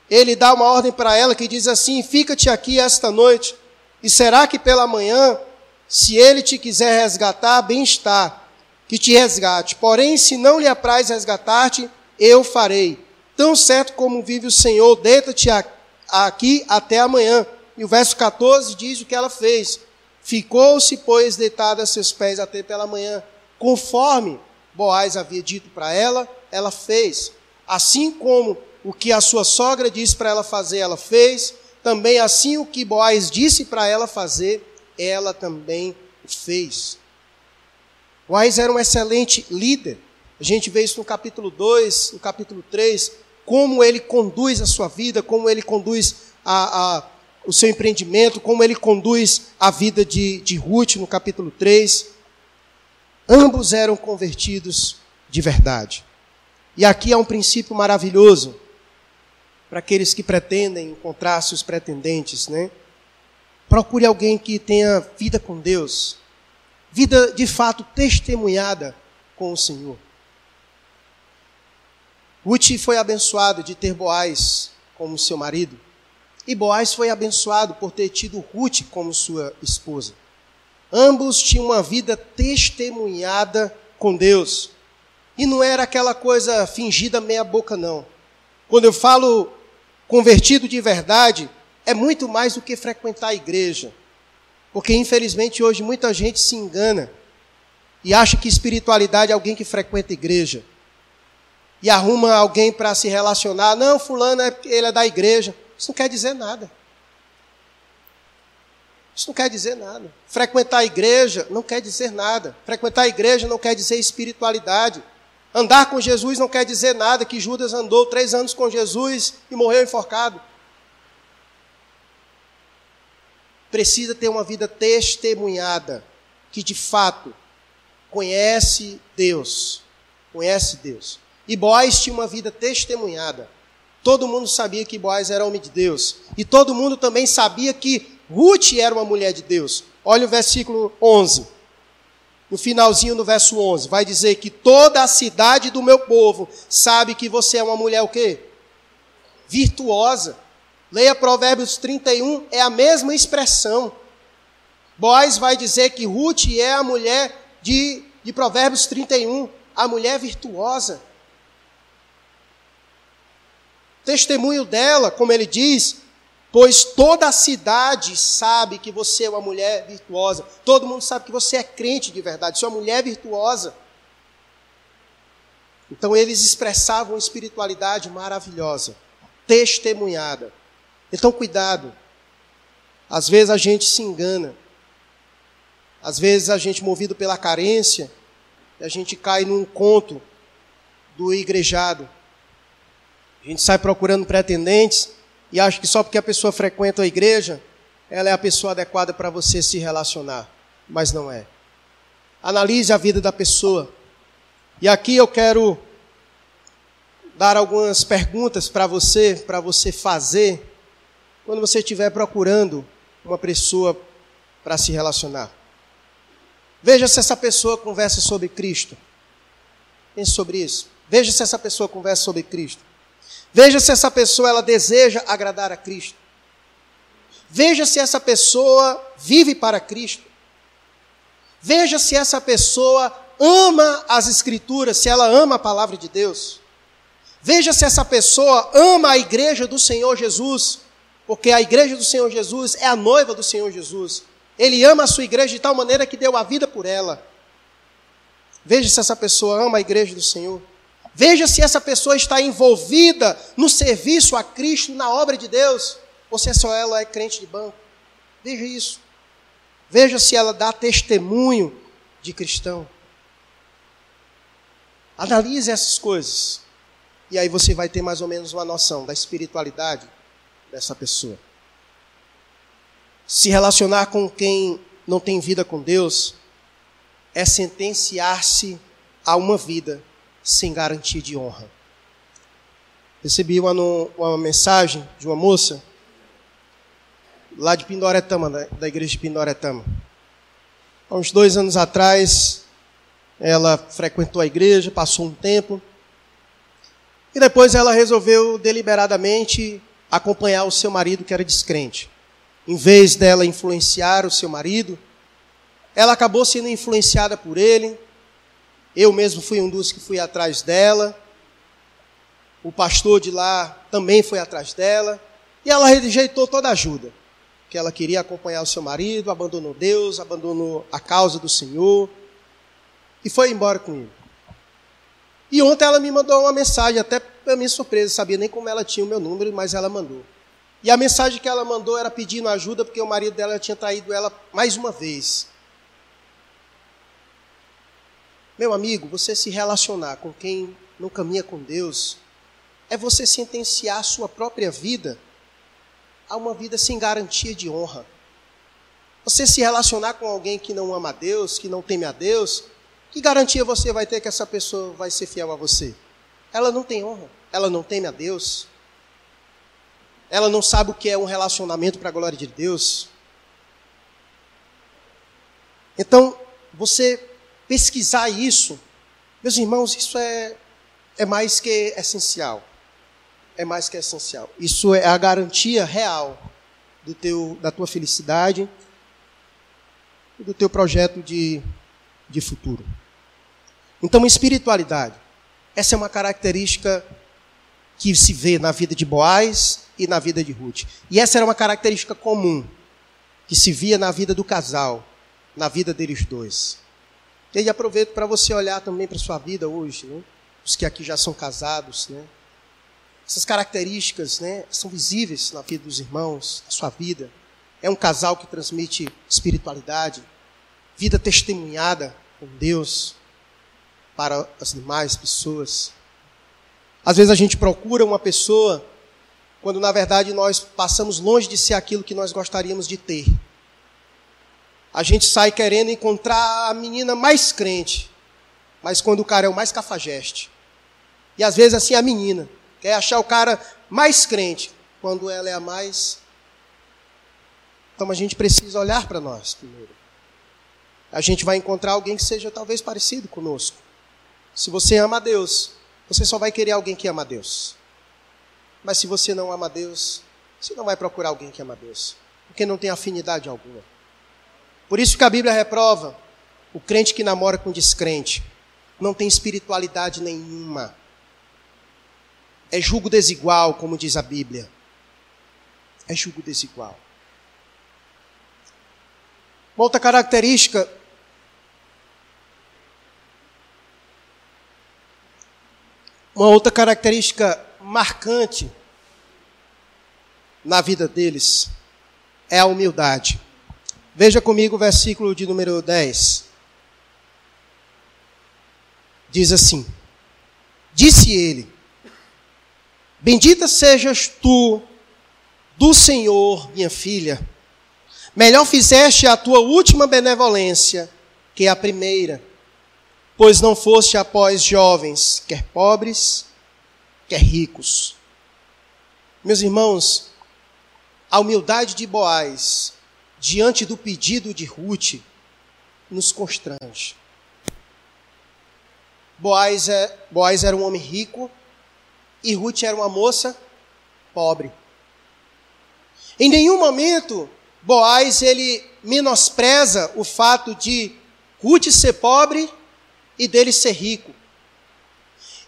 ele dá uma ordem para ela que diz assim: Fica-te aqui esta noite, e será que pela manhã, se ele te quiser resgatar, bem está, que te resgate. Porém, se não lhe apraz resgatar-te, eu farei. Tão certo como vive o Senhor, deita-te aqui até amanhã. E o verso 14 diz o que ela fez. Ficou-se, pois, deitada a seus pés até pela manhã. Conforme Boaz havia dito para ela, ela fez. Assim como o que a sua sogra disse para ela fazer, ela fez. Também assim o que Boaz disse para ela fazer, ela também fez. Boaz era um excelente líder. A gente vê isso no capítulo 2, no capítulo 3, como ele conduz a sua vida, como ele conduz a, a, o seu empreendimento, como ele conduz a vida de, de Ruth no capítulo 3. Ambos eram convertidos de verdade. E aqui há um princípio maravilhoso para aqueles que pretendem encontrar seus pretendentes, né? Procure alguém que tenha vida com Deus, vida de fato testemunhada com o Senhor. Ruth foi abençoada de ter Boaz como seu marido, e Boaz foi abençoado por ter tido Ruth como sua esposa. Ambos tinham uma vida testemunhada com Deus. E não era aquela coisa fingida meia boca não. Quando eu falo convertido de verdade, é muito mais do que frequentar a igreja. Porque infelizmente hoje muita gente se engana e acha que espiritualidade é alguém que frequenta igreja. E arruma alguém para se relacionar. Não, fulano é ele é da igreja. Isso não quer dizer nada. Isso não quer dizer nada. Frequentar a igreja não quer dizer nada. Frequentar a igreja não quer dizer espiritualidade. Andar com Jesus não quer dizer nada que Judas andou três anos com Jesus e morreu enforcado. Precisa ter uma vida testemunhada, que de fato conhece Deus. Conhece Deus. E Boaz tinha uma vida testemunhada. Todo mundo sabia que Boaz era homem de Deus. E todo mundo também sabia que Ruth era uma mulher de Deus. Olha o versículo 11 no finalzinho do verso 11, vai dizer que toda a cidade do meu povo sabe que você é uma mulher o quê? Virtuosa. Leia Provérbios 31, é a mesma expressão. Boaz vai dizer que Ruth é a mulher de, de Provérbios 31, a mulher virtuosa. Testemunho dela, como ele diz, Pois toda a cidade sabe que você é uma mulher virtuosa. Todo mundo sabe que você é crente de verdade, você é uma mulher virtuosa. Então eles expressavam uma espiritualidade maravilhosa, testemunhada. Então cuidado. Às vezes a gente se engana. Às vezes a gente movido pela carência, a gente cai num conto do igrejado. A gente sai procurando pretendentes e acha que só porque a pessoa frequenta a igreja, ela é a pessoa adequada para você se relacionar. Mas não é. Analise a vida da pessoa. E aqui eu quero dar algumas perguntas para você, para você fazer, quando você estiver procurando uma pessoa para se relacionar. Veja se essa pessoa conversa sobre Cristo. Pense sobre isso. Veja se essa pessoa conversa sobre Cristo. Veja se essa pessoa ela deseja agradar a Cristo. Veja se essa pessoa vive para Cristo. Veja se essa pessoa ama as Escrituras, se ela ama a palavra de Deus. Veja se essa pessoa ama a igreja do Senhor Jesus, porque a igreja do Senhor Jesus é a noiva do Senhor Jesus. Ele ama a sua igreja de tal maneira que deu a vida por ela. Veja se essa pessoa ama a igreja do Senhor. Veja se essa pessoa está envolvida no serviço a Cristo, na obra de Deus, ou se é só ela é crente de banco. Veja isso. Veja se ela dá testemunho de cristão. Analise essas coisas. E aí você vai ter mais ou menos uma noção da espiritualidade dessa pessoa. Se relacionar com quem não tem vida com Deus é sentenciar-se a uma vida sem garantia de honra. Recebi uma, uma mensagem de uma moça lá de Pindoretama, da, da igreja de Pindoretama. Há uns dois anos atrás, ela frequentou a igreja, passou um tempo, e depois ela resolveu deliberadamente acompanhar o seu marido, que era descrente. Em vez dela influenciar o seu marido, ela acabou sendo influenciada por ele, eu mesmo fui um dos que fui atrás dela. O pastor de lá também foi atrás dela. E ela rejeitou toda ajuda. Que ela queria acompanhar o seu marido, abandonou Deus, abandonou a causa do Senhor. E foi embora com ele. E ontem ela me mandou uma mensagem, até para minha surpresa, sabia nem como ela tinha o meu número, mas ela mandou. E a mensagem que ela mandou era pedindo ajuda porque o marido dela tinha traído ela mais uma vez. Meu amigo, você se relacionar com quem não caminha com Deus é você sentenciar a sua própria vida a uma vida sem garantia de honra. Você se relacionar com alguém que não ama a Deus, que não teme a Deus, que garantia você vai ter que essa pessoa vai ser fiel a você? Ela não tem honra, ela não teme a Deus, ela não sabe o que é um relacionamento para a glória de Deus. Então, você pesquisar isso, meus irmãos, isso é, é mais que essencial. É mais que essencial. Isso é a garantia real do teu, da tua felicidade e do teu projeto de, de futuro. Então, espiritualidade. Essa é uma característica que se vê na vida de Boaz e na vida de Ruth. E essa era uma característica comum que se via na vida do casal, na vida deles dois. E aí aproveito para você olhar também para sua vida hoje, né? os que aqui já são casados. Né? Essas características né, são visíveis na vida dos irmãos, na sua vida. É um casal que transmite espiritualidade, vida testemunhada com Deus para as demais pessoas. Às vezes a gente procura uma pessoa quando na verdade nós passamos longe de ser aquilo que nós gostaríamos de ter a gente sai querendo encontrar a menina mais crente, mas quando o cara é o mais cafajeste. E às vezes assim a menina quer achar o cara mais crente, quando ela é a mais. Então a gente precisa olhar para nós primeiro. A gente vai encontrar alguém que seja talvez parecido conosco. Se você ama a Deus, você só vai querer alguém que ama Deus. Mas se você não ama Deus, você não vai procurar alguém que ama Deus, porque não tem afinidade alguma. Por isso que a Bíblia reprova o crente que namora com descrente. Não tem espiritualidade nenhuma. É julgo desigual, como diz a Bíblia. É julgo desigual. Uma outra característica uma outra característica marcante na vida deles é a humildade. Veja comigo o versículo de número 10. Diz assim: Disse ele: Bendita sejas tu do Senhor, minha filha. Melhor fizeste a tua última benevolência que a primeira, pois não foste após jovens, quer pobres, quer ricos. Meus irmãos, a humildade de Boaz diante do pedido de Ruth, nos constrange. Boaz, é, Boaz era um homem rico e Ruth era uma moça pobre. Em nenhum momento Boaz ele menospreza o fato de Ruth ser pobre e dele ser rico.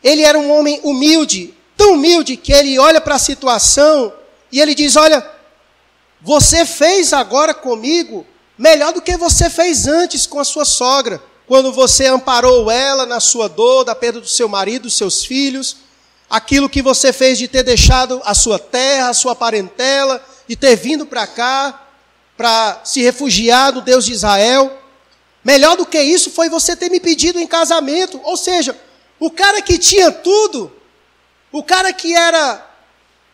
Ele era um homem humilde, tão humilde que ele olha para a situação e ele diz: Olha, você fez agora comigo melhor do que você fez antes com a sua sogra, quando você amparou ela na sua dor, da perda do seu marido, dos seus filhos, aquilo que você fez de ter deixado a sua terra, a sua parentela, de ter vindo para cá para se refugiar no Deus de Israel. Melhor do que isso foi você ter me pedido em casamento. Ou seja, o cara que tinha tudo, o cara que era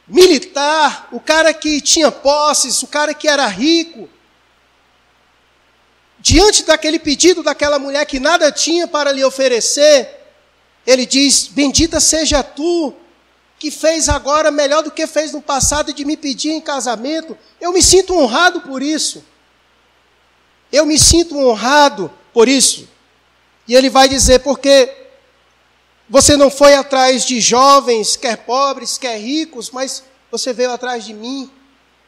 militar, o cara que tinha posses, o cara que era rico, diante daquele pedido daquela mulher que nada tinha para lhe oferecer, ele diz: Bendita seja tu, que fez agora melhor do que fez no passado de me pedir em casamento. Eu me sinto honrado por isso. Eu me sinto honrado por isso. E ele vai dizer: Porque você não foi atrás de jovens, quer pobres, quer ricos, mas você veio atrás de mim.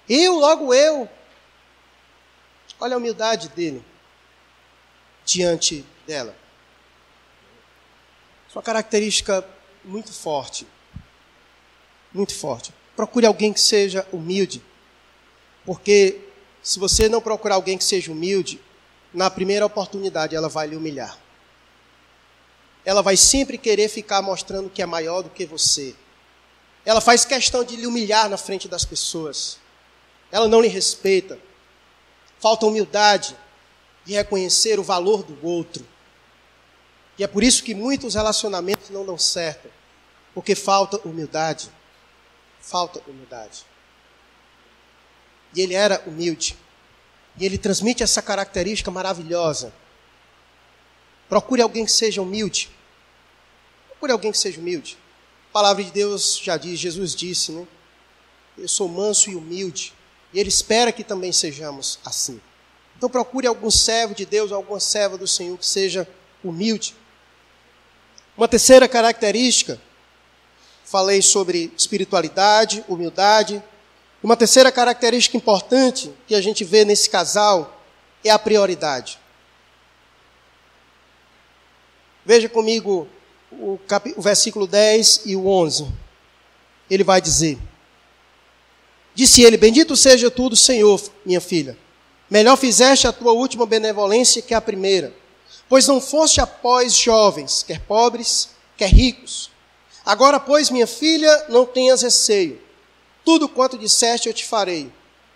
Eu, logo eu. Olha a humildade dele diante dela. Sua característica muito forte. Muito forte. Procure alguém que seja humilde. Porque se você não procurar alguém que seja humilde, na primeira oportunidade ela vai lhe humilhar ela vai sempre querer ficar mostrando que é maior do que você. Ela faz questão de lhe humilhar na frente das pessoas. Ela não lhe respeita. Falta humildade de reconhecer o valor do outro. E é por isso que muitos relacionamentos não dão certo, porque falta humildade. Falta humildade. E ele era humilde. E ele transmite essa característica maravilhosa. Procure alguém que seja humilde. Procure alguém que seja humilde. A palavra de Deus já diz, Jesus disse, né? Eu sou manso e humilde. E ele espera que também sejamos assim. Então procure algum servo de Deus, alguma serva do Senhor que seja humilde. Uma terceira característica, falei sobre espiritualidade, humildade. Uma terceira característica importante que a gente vê nesse casal é a prioridade. Veja comigo o, cap... o versículo 10 e o 11. Ele vai dizer: Disse ele: Bendito seja tudo, Senhor, minha filha. Melhor fizeste a tua última benevolência que a primeira Pois não foste após jovens, quer pobres, quer ricos. Agora, pois, minha filha, não tenhas receio. Tudo quanto disseste eu te farei,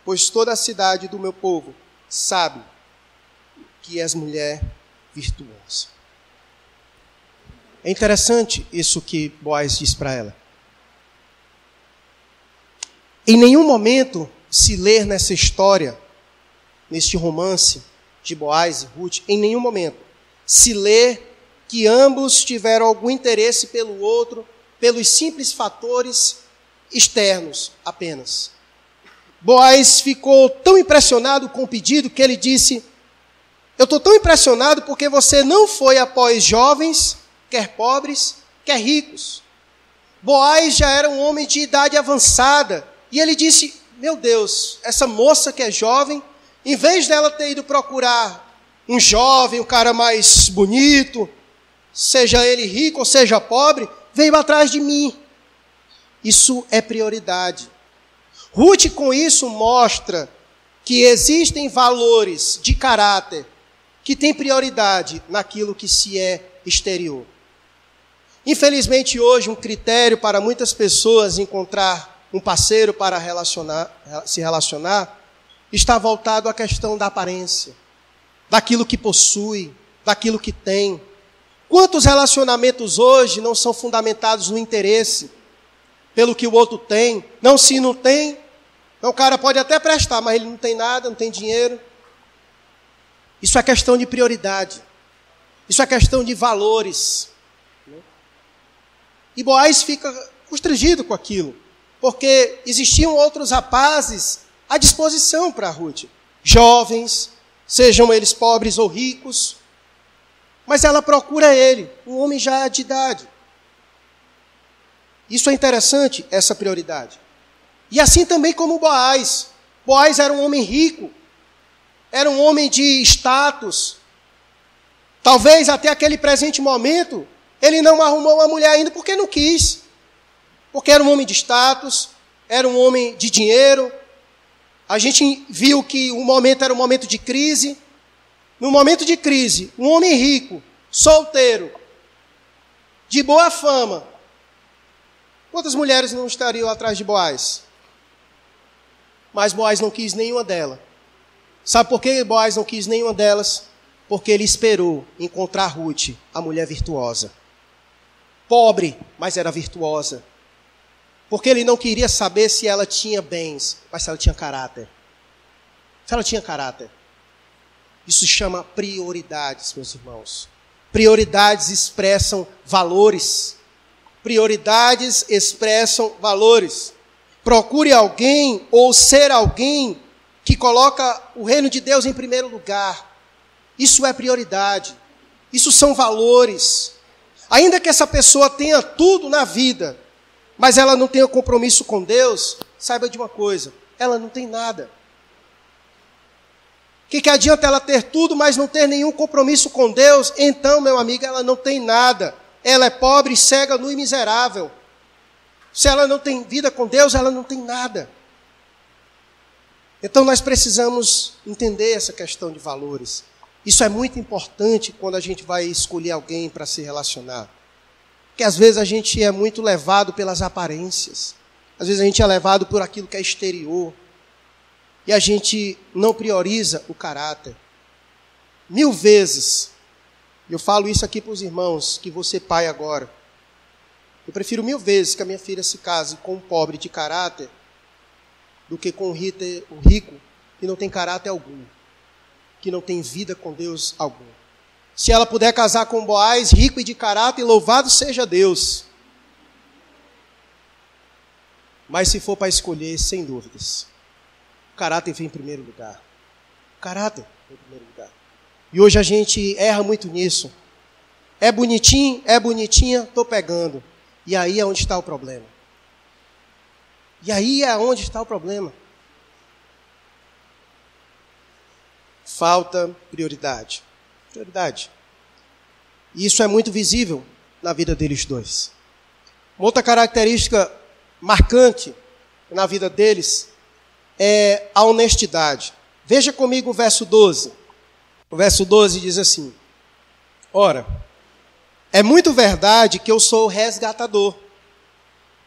pois toda a cidade do meu povo sabe que és mulher virtuosa. É interessante isso que Boaz diz para ela. Em nenhum momento se ler nessa história, neste romance de Boaz e Ruth, em nenhum momento se lê que ambos tiveram algum interesse pelo outro pelos simples fatores externos apenas. Boaz ficou tão impressionado com o pedido que ele disse: Eu estou tão impressionado porque você não foi após jovens, quer pobres, quer ricos. Boaz já era um homem de idade avançada e ele disse: Meu Deus, essa moça que é jovem, em vez dela ter ido procurar um jovem, um cara mais bonito, seja ele rico ou seja pobre, veio atrás de mim. Isso é prioridade. Ruth, com isso, mostra que existem valores de caráter que têm prioridade naquilo que se é exterior. Infelizmente, hoje, um critério para muitas pessoas encontrar um parceiro para relacionar, se relacionar está voltado à questão da aparência daquilo que possui, daquilo que tem. Quantos relacionamentos hoje não são fundamentados no interesse, pelo que o outro tem? Não, se não tem, então o cara pode até prestar, mas ele não tem nada, não tem dinheiro. Isso é questão de prioridade. Isso é questão de valores. E Boaz fica constrangido com aquilo, porque existiam outros rapazes à disposição para Ruth. Jovens, sejam eles pobres ou ricos. Mas ela procura ele, um homem já de idade. Isso é interessante, essa prioridade. E assim também como Boaz. Boaz era um homem rico, era um homem de status. Talvez até aquele presente momento ele não arrumou uma mulher ainda porque não quis. Porque era um homem de status, era um homem de dinheiro, a gente viu que o momento era um momento de crise. No momento de crise, um homem rico, solteiro, de boa fama. Quantas mulheres não estariam atrás de Boaz? Mas Boaz não quis nenhuma delas. Sabe por que Boaz não quis nenhuma delas? Porque ele esperou encontrar Ruth, a mulher virtuosa. Pobre, mas era virtuosa. Porque ele não queria saber se ela tinha bens, mas se ela tinha caráter. Se ela tinha caráter. Isso chama prioridades, meus irmãos. Prioridades expressam valores. Prioridades expressam valores. Procure alguém ou ser alguém que coloca o reino de Deus em primeiro lugar. Isso é prioridade. Isso são valores. Ainda que essa pessoa tenha tudo na vida, mas ela não o compromisso com Deus, saiba de uma coisa: ela não tem nada. O que, que adianta ela ter tudo, mas não ter nenhum compromisso com Deus? Então, meu amigo, ela não tem nada. Ela é pobre, cega, nu e miserável. Se ela não tem vida com Deus, ela não tem nada. Então nós precisamos entender essa questão de valores. Isso é muito importante quando a gente vai escolher alguém para se relacionar que às vezes a gente é muito levado pelas aparências. Às vezes a gente é levado por aquilo que é exterior. E a gente não prioriza o caráter. Mil vezes Eu falo isso aqui para os irmãos, que você pai agora. Eu prefiro mil vezes que a minha filha se case com um pobre de caráter do que com um rico que não tem caráter algum, que não tem vida com Deus algum. Se ela puder casar com Boaz, rico e de caráter, louvado seja Deus. Mas se for para escolher, sem dúvidas, o caráter vem em primeiro lugar. O caráter vem em primeiro lugar. E hoje a gente erra muito nisso. É bonitinho, é bonitinha, estou pegando. E aí é onde está o problema. E aí é onde está o problema. Falta prioridade. Prioridade. E isso é muito visível na vida deles dois. Uma outra característica marcante na vida deles é a honestidade. Veja comigo o verso 12. O verso 12 diz assim: Ora, é muito verdade que eu sou o resgatador,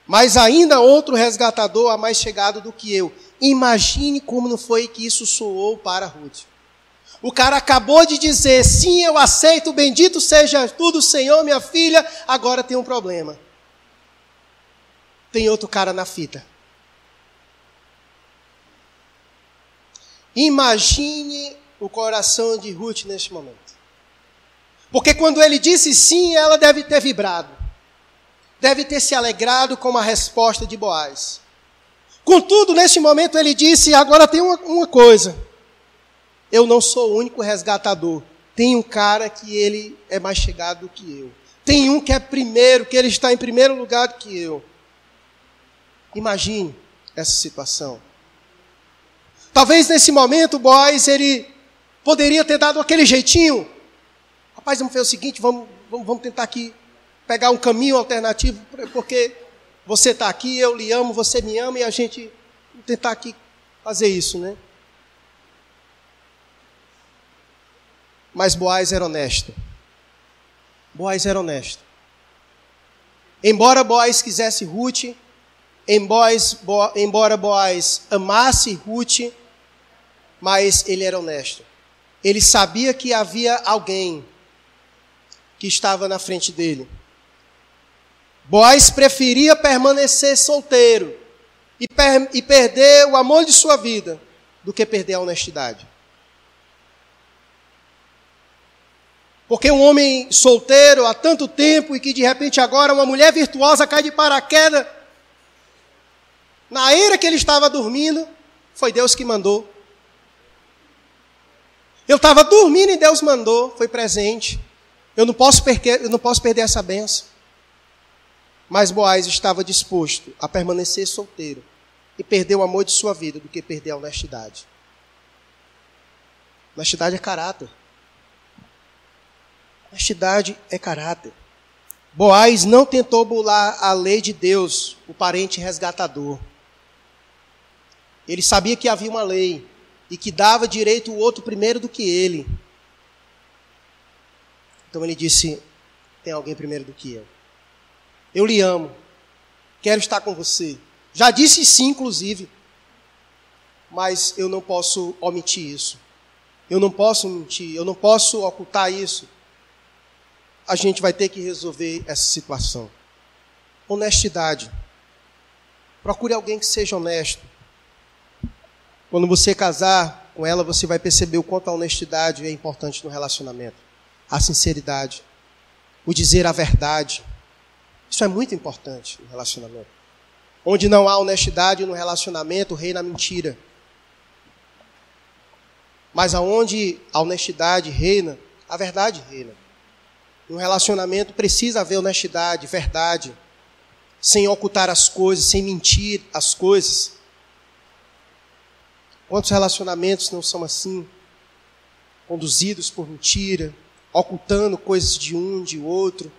mas ainda outro resgatador há mais chegado do que eu. Imagine como não foi que isso soou para Ruth. O cara acabou de dizer: sim, eu aceito, bendito seja tudo, Senhor, minha filha. Agora tem um problema. Tem outro cara na fita. Imagine o coração de Ruth neste momento. Porque quando ele disse sim, ela deve ter vibrado. Deve ter se alegrado com a resposta de Boaz. Contudo, neste momento ele disse: agora tem uma, uma coisa eu não sou o único resgatador. Tem um cara que ele é mais chegado do que eu. Tem um que é primeiro, que ele está em primeiro lugar do que eu. Imagine essa situação. Talvez nesse momento Boaz ele poderia ter dado aquele jeitinho. Rapaz, vamos fazer o seguinte, vamos, vamos, vamos tentar aqui pegar um caminho alternativo, porque você está aqui, eu lhe amo, você me ama, e a gente tentar aqui fazer isso, né? Mas Boaz era honesto. Boaz era honesto. Embora Boaz quisesse Ruth, embora Boaz amasse Ruth, mas ele era honesto. Ele sabia que havia alguém que estava na frente dele. Boaz preferia permanecer solteiro e, per e perder o amor de sua vida do que perder a honestidade. Porque um homem solteiro há tanto tempo e que de repente agora uma mulher virtuosa cai de paraquedas, na era que ele estava dormindo, foi Deus que mandou. Eu estava dormindo e Deus mandou, foi presente. Eu não posso perder, eu não posso perder essa benção. Mas Boaz estava disposto a permanecer solteiro e perder o amor de sua vida do que perder a honestidade. Honestidade é caráter. Honestidade é caráter. Boaz não tentou bular a lei de Deus, o parente resgatador. Ele sabia que havia uma lei e que dava direito o outro primeiro do que ele. Então ele disse: Tem alguém primeiro do que eu. Eu lhe amo. Quero estar com você. Já disse sim, inclusive. Mas eu não posso omitir isso. Eu não posso mentir. Eu não posso ocultar isso a gente vai ter que resolver essa situação. Honestidade. Procure alguém que seja honesto. Quando você casar com ela, você vai perceber o quanto a honestidade é importante no relacionamento. A sinceridade. O dizer a verdade. Isso é muito importante no relacionamento. Onde não há honestidade no relacionamento, reina a mentira. Mas aonde a honestidade reina, a verdade reina. No relacionamento precisa haver honestidade, verdade, sem ocultar as coisas, sem mentir as coisas. Quantos relacionamentos não são assim? Conduzidos por mentira, ocultando coisas de um, de outro.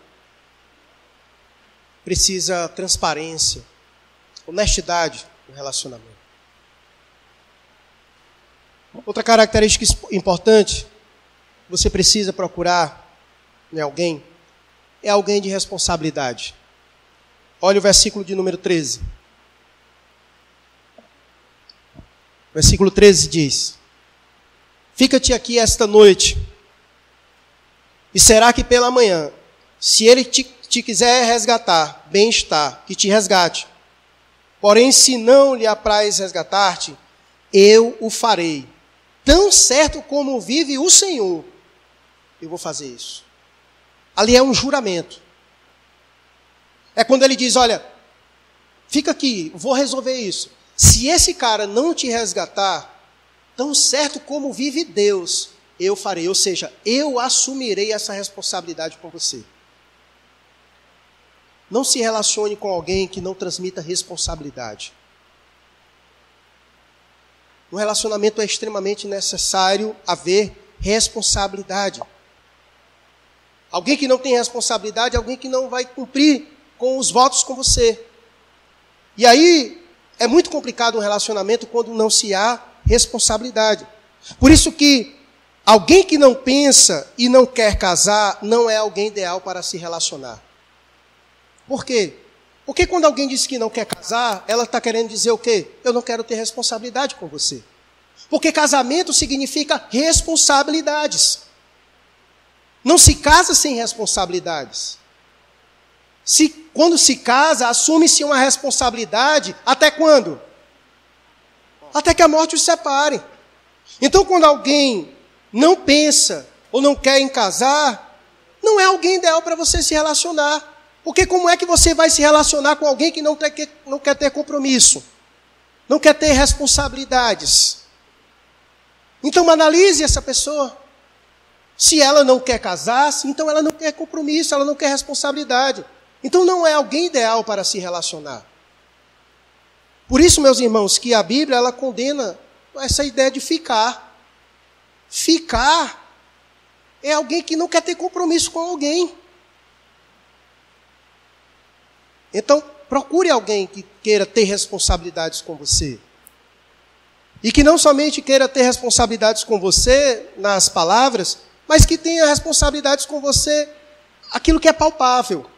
Precisa transparência, honestidade no relacionamento. Outra característica importante, você precisa procurar em alguém, é alguém de responsabilidade. Olha o versículo de número 13. Versículo 13 diz: Fica-te aqui esta noite, E será que pela manhã, se ele te, te quiser resgatar, bem-estar, que te resgate. Porém, se não lhe apraz resgatar-te, eu o farei. Tão certo como vive o Senhor, eu vou fazer isso. Ali é um juramento. É quando ele diz: Olha, fica aqui, vou resolver isso. Se esse cara não te resgatar, tão certo como vive Deus, eu farei. Ou seja, eu assumirei essa responsabilidade com você. Não se relacione com alguém que não transmita responsabilidade. No relacionamento é extremamente necessário haver responsabilidade. Alguém que não tem responsabilidade é alguém que não vai cumprir com os votos com você. E aí é muito complicado um relacionamento quando não se há responsabilidade. Por isso que alguém que não pensa e não quer casar não é alguém ideal para se relacionar. Por quê? Porque quando alguém diz que não quer casar, ela está querendo dizer o quê? Eu não quero ter responsabilidade com você. Porque casamento significa responsabilidades. Não se casa sem responsabilidades. Se, quando se casa, assume-se uma responsabilidade até quando? Até que a morte os separe. Então, quando alguém não pensa ou não quer em casar, não é alguém ideal para você se relacionar. Porque como é que você vai se relacionar com alguém que não, que não quer ter compromisso? Não quer ter responsabilidades? Então analise essa pessoa. Se ela não quer casar, então ela não quer compromisso, ela não quer responsabilidade. Então não é alguém ideal para se relacionar. Por isso, meus irmãos, que a Bíblia ela condena essa ideia de ficar. Ficar é alguém que não quer ter compromisso com alguém. Então, procure alguém que queira ter responsabilidades com você. E que não somente queira ter responsabilidades com você nas palavras, mas que tenha responsabilidades com você aquilo que é palpável.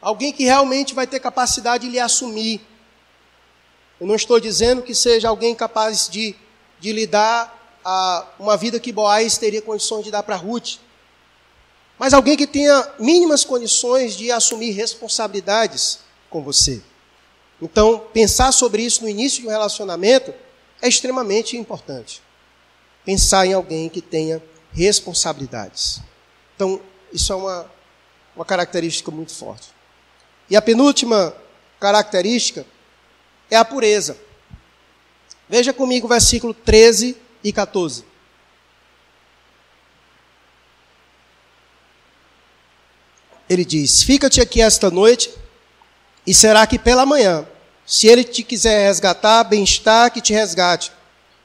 Alguém que realmente vai ter capacidade de lhe assumir. Eu não estou dizendo que seja alguém capaz de, de lhe dar a, uma vida que Boaz teria condições de dar para Ruth mas alguém que tenha mínimas condições de assumir responsabilidades com você. Então, pensar sobre isso no início de um relacionamento é extremamente importante. Pensar em alguém que tenha responsabilidades. Então, isso é uma, uma característica muito forte. E a penúltima característica é a pureza. Veja comigo o versículo 13 e 14. ele diz: Fica-te aqui esta noite, e será que pela manhã, se ele te quiser resgatar, bem-estar, que te resgate.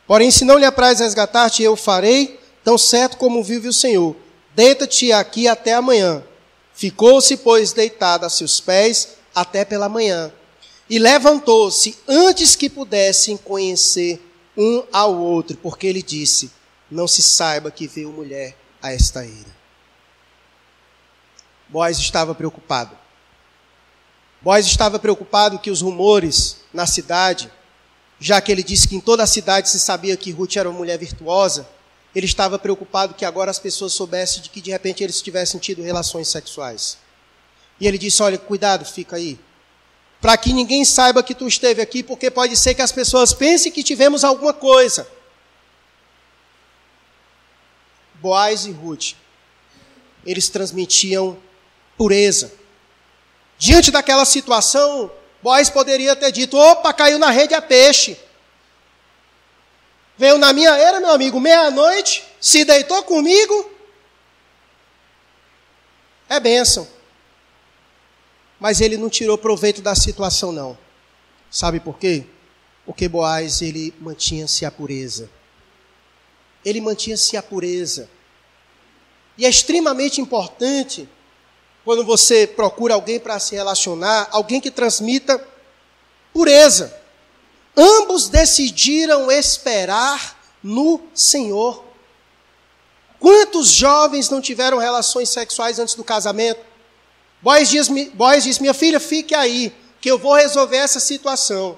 Porém, se não lhe apraz resgatar-te, eu farei, tão certo como vive o Senhor. Deita-te aqui até amanhã. Ficou-se, pois, deitado a seus pés até pela manhã. E levantou-se antes que pudessem conhecer um ao outro, porque ele disse: Não se saiba que veio mulher a esta ira. Boaz estava preocupado. Boaz estava preocupado que os rumores na cidade, já que ele disse que em toda a cidade se sabia que Ruth era uma mulher virtuosa, ele estava preocupado que agora as pessoas soubessem de que de repente eles tivessem tido relações sexuais. E ele disse: Olha, cuidado, fica aí. Para que ninguém saiba que tu esteve aqui, porque pode ser que as pessoas pensem que tivemos alguma coisa. Boaz e Ruth, eles transmitiam pureza. Diante daquela situação, Boaz poderia ter dito: opa, caiu na rede a peixe. Veio na minha era, meu amigo, meia-noite, se deitou comigo. É bênção. Mas ele não tirou proveito da situação, não. Sabe por quê? Porque Boaz, ele mantinha-se a pureza. Ele mantinha-se a pureza. E é extremamente importante quando você procura alguém para se relacionar, alguém que transmita pureza. Ambos decidiram esperar no Senhor. Quantos jovens não tiveram relações sexuais antes do casamento? Boaz diz, diz minha filha, fique aí, que eu vou resolver essa situação.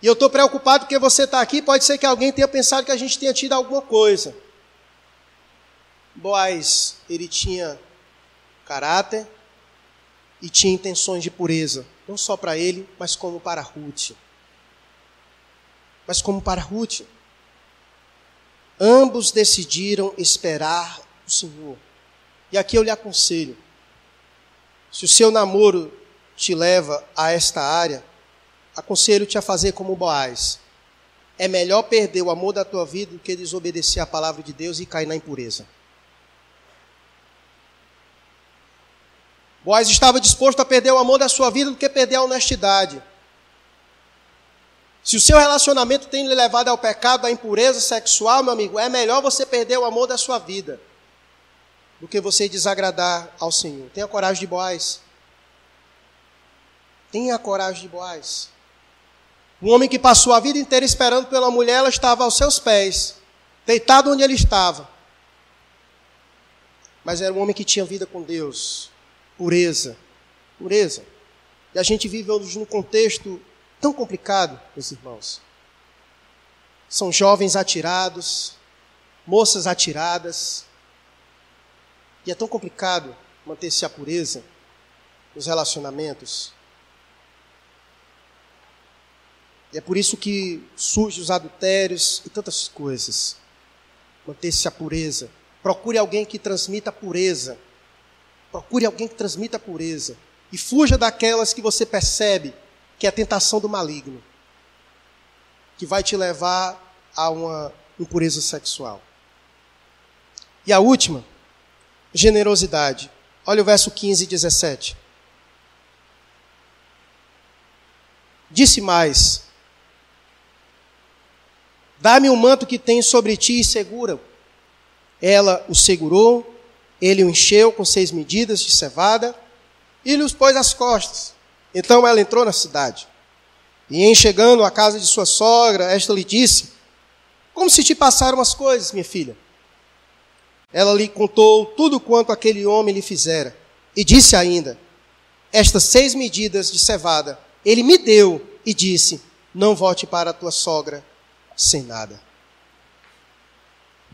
E eu estou preocupado porque você está aqui, pode ser que alguém tenha pensado que a gente tenha tido alguma coisa. Boaz, ele tinha caráter e tinha intenções de pureza, não só para ele, mas como para Ruth. Mas como para Ruth. Ambos decidiram esperar o Senhor. E aqui eu lhe aconselho: se o seu namoro te leva a esta área, aconselho-te a fazer como Boaz. É melhor perder o amor da tua vida do que desobedecer a palavra de Deus e cair na impureza. Boaz estava disposto a perder o amor da sua vida do que perder a honestidade. Se o seu relacionamento tem lhe levado ao pecado, à impureza sexual, meu amigo, é melhor você perder o amor da sua vida do que você desagradar ao Senhor. Tenha coragem de Boaz. Tenha coragem de Boaz. Um homem que passou a vida inteira esperando pela mulher, ela estava aos seus pés, deitado onde ele estava. Mas era um homem que tinha vida com Deus, pureza, pureza. E a gente vive hoje num contexto tão complicado, meus irmãos. São jovens atirados, moças atiradas, e é tão complicado manter-se a pureza nos relacionamentos. E é por isso que surgem os adultérios e tantas coisas. Manter-se a pureza. Procure alguém que transmita pureza. Procure alguém que transmita pureza. E fuja daquelas que você percebe que é a tentação do maligno, que vai te levar a uma impureza sexual. E a última, generosidade. Olha o verso 15 e 17. Disse mais: Dá-me o um manto que tens sobre ti e segura. Ela o segurou, ele o encheu com seis medidas de cevada e lhe os pôs às costas. Então ela entrou na cidade. E em chegando à casa de sua sogra, esta lhe disse: Como se te passaram as coisas, minha filha? Ela lhe contou tudo quanto aquele homem lhe fizera. E disse ainda: Estas seis medidas de cevada ele me deu e disse: Não volte para a tua sogra sem nada.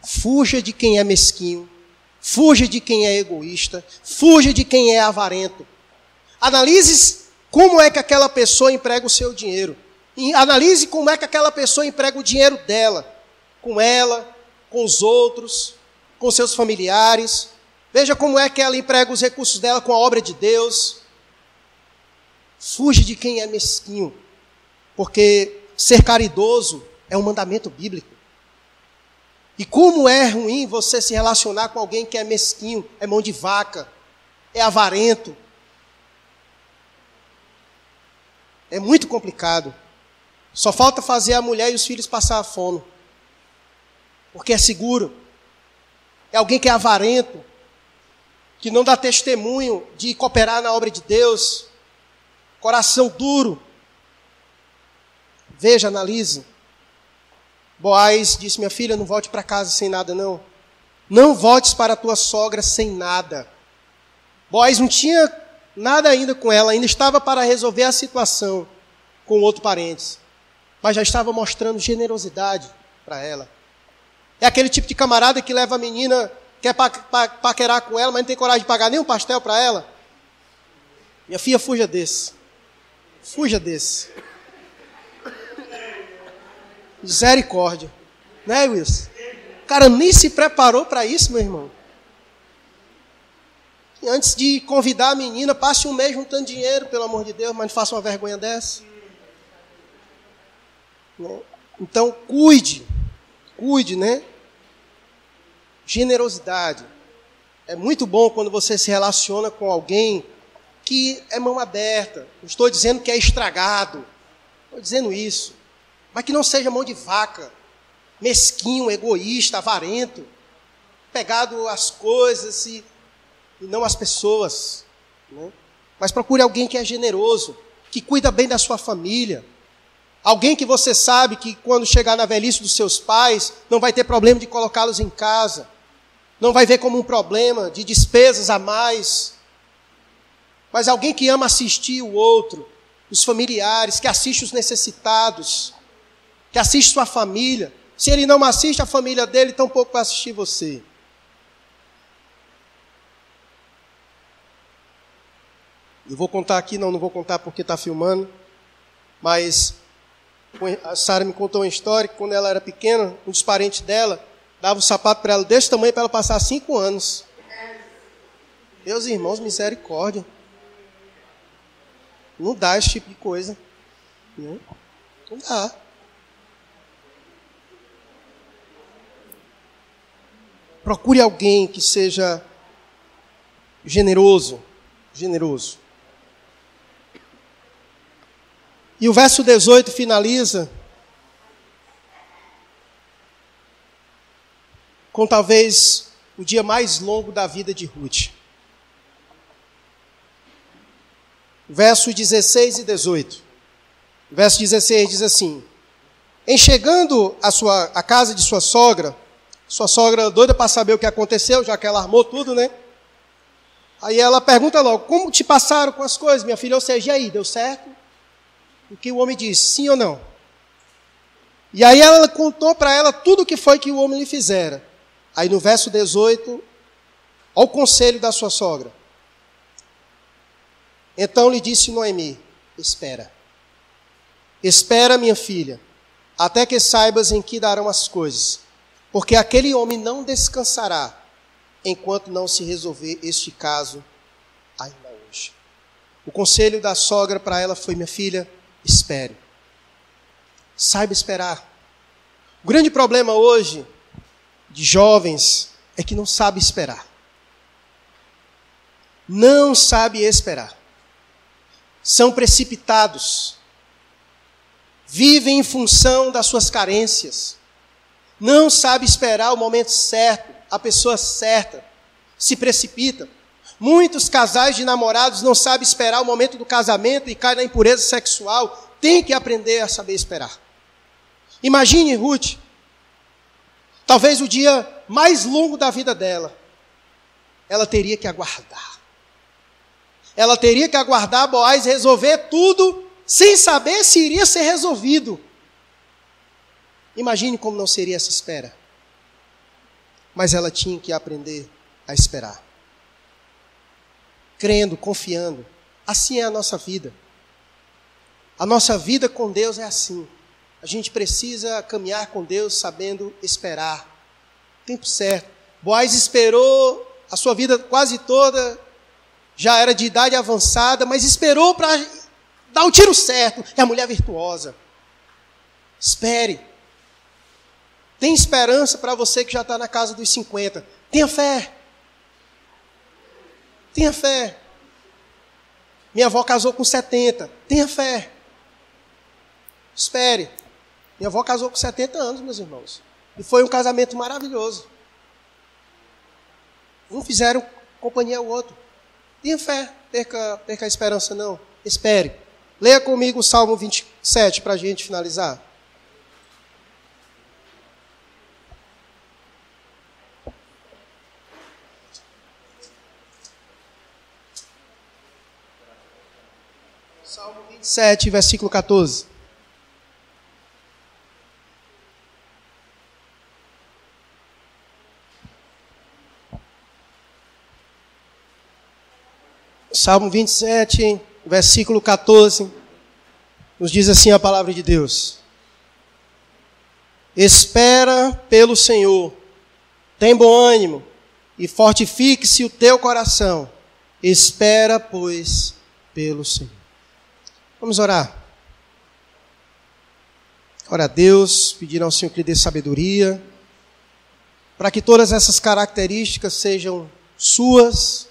Fuja de quem é mesquinho, fuja de quem é egoísta, fuja de quem é avarento. Analise como é que aquela pessoa emprega o seu dinheiro. E analise como é que aquela pessoa emprega o dinheiro dela, com ela, com os outros, com seus familiares. Veja como é que ela emprega os recursos dela com a obra de Deus. Fuge de quem é mesquinho, porque ser caridoso é um mandamento bíblico. E como é ruim você se relacionar com alguém que é mesquinho, é mão de vaca, é avarento. É muito complicado. Só falta fazer a mulher e os filhos passar a fome. Porque é seguro é alguém que é avarento, que não dá testemunho de cooperar na obra de Deus, coração duro. Veja, analise. Boaz disse: Minha filha, não volte para casa sem nada, não. Não voltes para a tua sogra sem nada. Boaz não tinha nada ainda com ela, ainda estava para resolver a situação com outro parente, mas já estava mostrando generosidade para ela. É aquele tipo de camarada que leva a menina, quer pa, pa, paquerar com ela, mas não tem coragem de pagar nem um pastel para ela. Minha filha, fuja desse. Fuja desse. Misericórdia. Né, Wilson? O cara nem se preparou para isso, meu irmão. E antes de convidar a menina, passe um mês juntando dinheiro, pelo amor de Deus, mas não faça uma vergonha dessa. Né? Então, cuide. Cuide, né? Generosidade. É muito bom quando você se relaciona com alguém que é mão aberta. Não estou dizendo que é estragado. Estou dizendo isso. Mas que não seja mão de vaca, mesquinho, egoísta, avarento, pegado às coisas e, e não às pessoas. Né? Mas procure alguém que é generoso, que cuida bem da sua família, Alguém que você sabe que quando chegar na velhice dos seus pais, não vai ter problema de colocá-los em casa. Não vai ver como um problema de despesas a mais. Mas alguém que ama assistir o outro, os familiares, que assiste os necessitados, que assiste sua família. Se ele não assiste a família dele, tampouco vai assistir você. Eu vou contar aqui, não, não vou contar porque está filmando, mas a Sara me contou uma história que quando ela era pequena, um dos parentes dela dava um sapato para ela desse tamanho para ela passar cinco anos. Meus irmãos, misericórdia. Não dá esse tipo de coisa. Não dá. Procure alguém que seja generoso, generoso. E o verso 18 finaliza com talvez o dia mais longo da vida de Ruth. Verso 16 e 18. Verso 16 diz assim: Em chegando a, sua, a casa de sua sogra, sua sogra doida para saber o que aconteceu, já que ela armou tudo, né? Aí ela pergunta logo: Como te passaram com as coisas, minha filha? Ou seja, e aí, deu certo? O que o homem disse, sim ou não? E aí ela contou para ela tudo o que foi que o homem lhe fizera. Aí no verso 18, ao conselho da sua sogra. Então lhe disse Noemi: Espera. Espera, minha filha, até que saibas em que darão as coisas porque aquele homem não descansará enquanto não se resolver este caso ainda hoje. O conselho da sogra para ela foi: minha filha, espere. Saiba esperar. O grande problema hoje de jovens é que não sabe esperar. Não sabe esperar. São precipitados. Vivem em função das suas carências não sabe esperar o momento certo, a pessoa certa, se precipita. Muitos casais de namorados não sabem esperar o momento do casamento e caem na impureza sexual. Tem que aprender a saber esperar. Imagine Ruth, talvez o dia mais longo da vida dela, ela teria que aguardar. Ela teria que aguardar Boaz resolver tudo sem saber se iria ser resolvido. Imagine como não seria essa espera. Mas ela tinha que aprender a esperar. Crendo, confiando. Assim é a nossa vida. A nossa vida com Deus é assim. A gente precisa caminhar com Deus sabendo esperar. Tempo certo. Boaz esperou a sua vida quase toda, já era de idade avançada, mas esperou para dar o tiro certo. É a mulher virtuosa. Espere. Tem esperança para você que já está na casa dos 50. Tenha fé. Tenha fé. Minha avó casou com 70. Tenha fé. Espere. Minha avó casou com 70 anos, meus irmãos. E foi um casamento maravilhoso. Um fizeram companhia ao outro. Tenha fé. Perca, perca a esperança, não. Espere. Leia comigo o Salmo 27 para a gente finalizar. Salmo 27, versículo 14. Salmo 27, versículo 14, nos diz assim a palavra de Deus: Espera pelo Senhor, tem bom ânimo e fortifique-se o teu coração. Espera, pois, pelo Senhor. Vamos orar. Ora a Deus, pedir ao Senhor que lhe dê sabedoria, para que todas essas características sejam suas,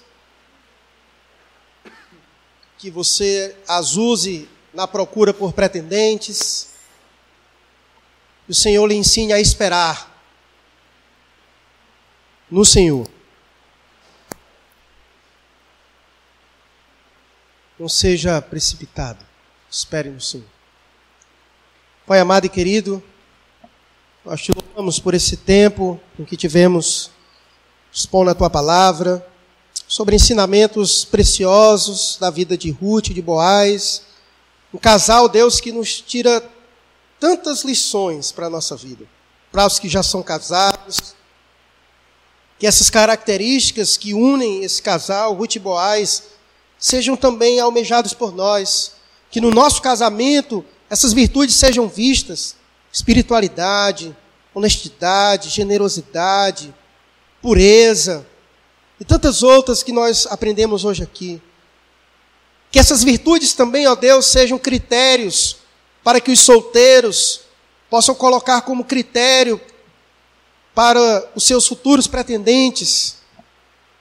que você as use na procura por pretendentes, que o Senhor lhe ensine a esperar no Senhor. Não seja precipitado. Espere no Senhor. Pai amado e querido, nós te louvamos por esse tempo em que tivemos expondo a tua palavra, sobre ensinamentos preciosos da vida de Ruth e de Boaz, um casal, Deus, que nos tira tantas lições para a nossa vida, para os que já são casados, que essas características que unem esse casal, Ruth e Boaz, sejam também almejados por nós, que no nosso casamento essas virtudes sejam vistas: espiritualidade, honestidade, generosidade, pureza e tantas outras que nós aprendemos hoje aqui. Que essas virtudes também, ó Deus, sejam critérios para que os solteiros possam colocar como critério para os seus futuros pretendentes.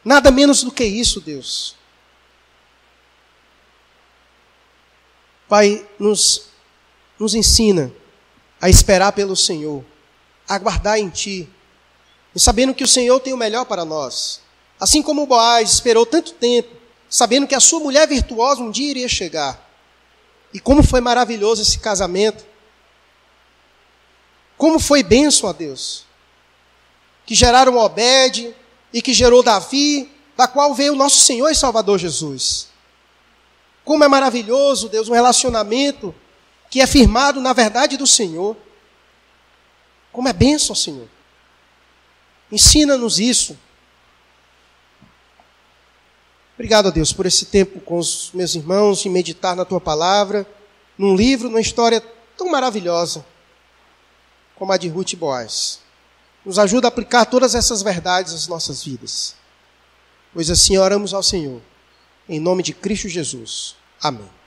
Nada menos do que isso, Deus. Pai, nos, nos ensina a esperar pelo Senhor, a aguardar em Ti, e sabendo que o Senhor tem o melhor para nós. Assim como Boaz esperou tanto tempo, sabendo que a sua mulher virtuosa um dia iria chegar. E como foi maravilhoso esse casamento. Como foi bênção a Deus. Que geraram Obed e que gerou Davi, da qual veio o nosso Senhor e Salvador Jesus. Como é maravilhoso, Deus, um relacionamento que é firmado na verdade do Senhor. Como é bênção, Senhor. Ensina-nos isso. Obrigado a Deus por esse tempo com os meus irmãos, em meditar na tua palavra, num livro, numa história tão maravilhosa como a de Ruth e Boaz. Nos ajuda a aplicar todas essas verdades às nossas vidas. Pois assim oramos ao Senhor. Em nome de Cristo Jesus. Amém.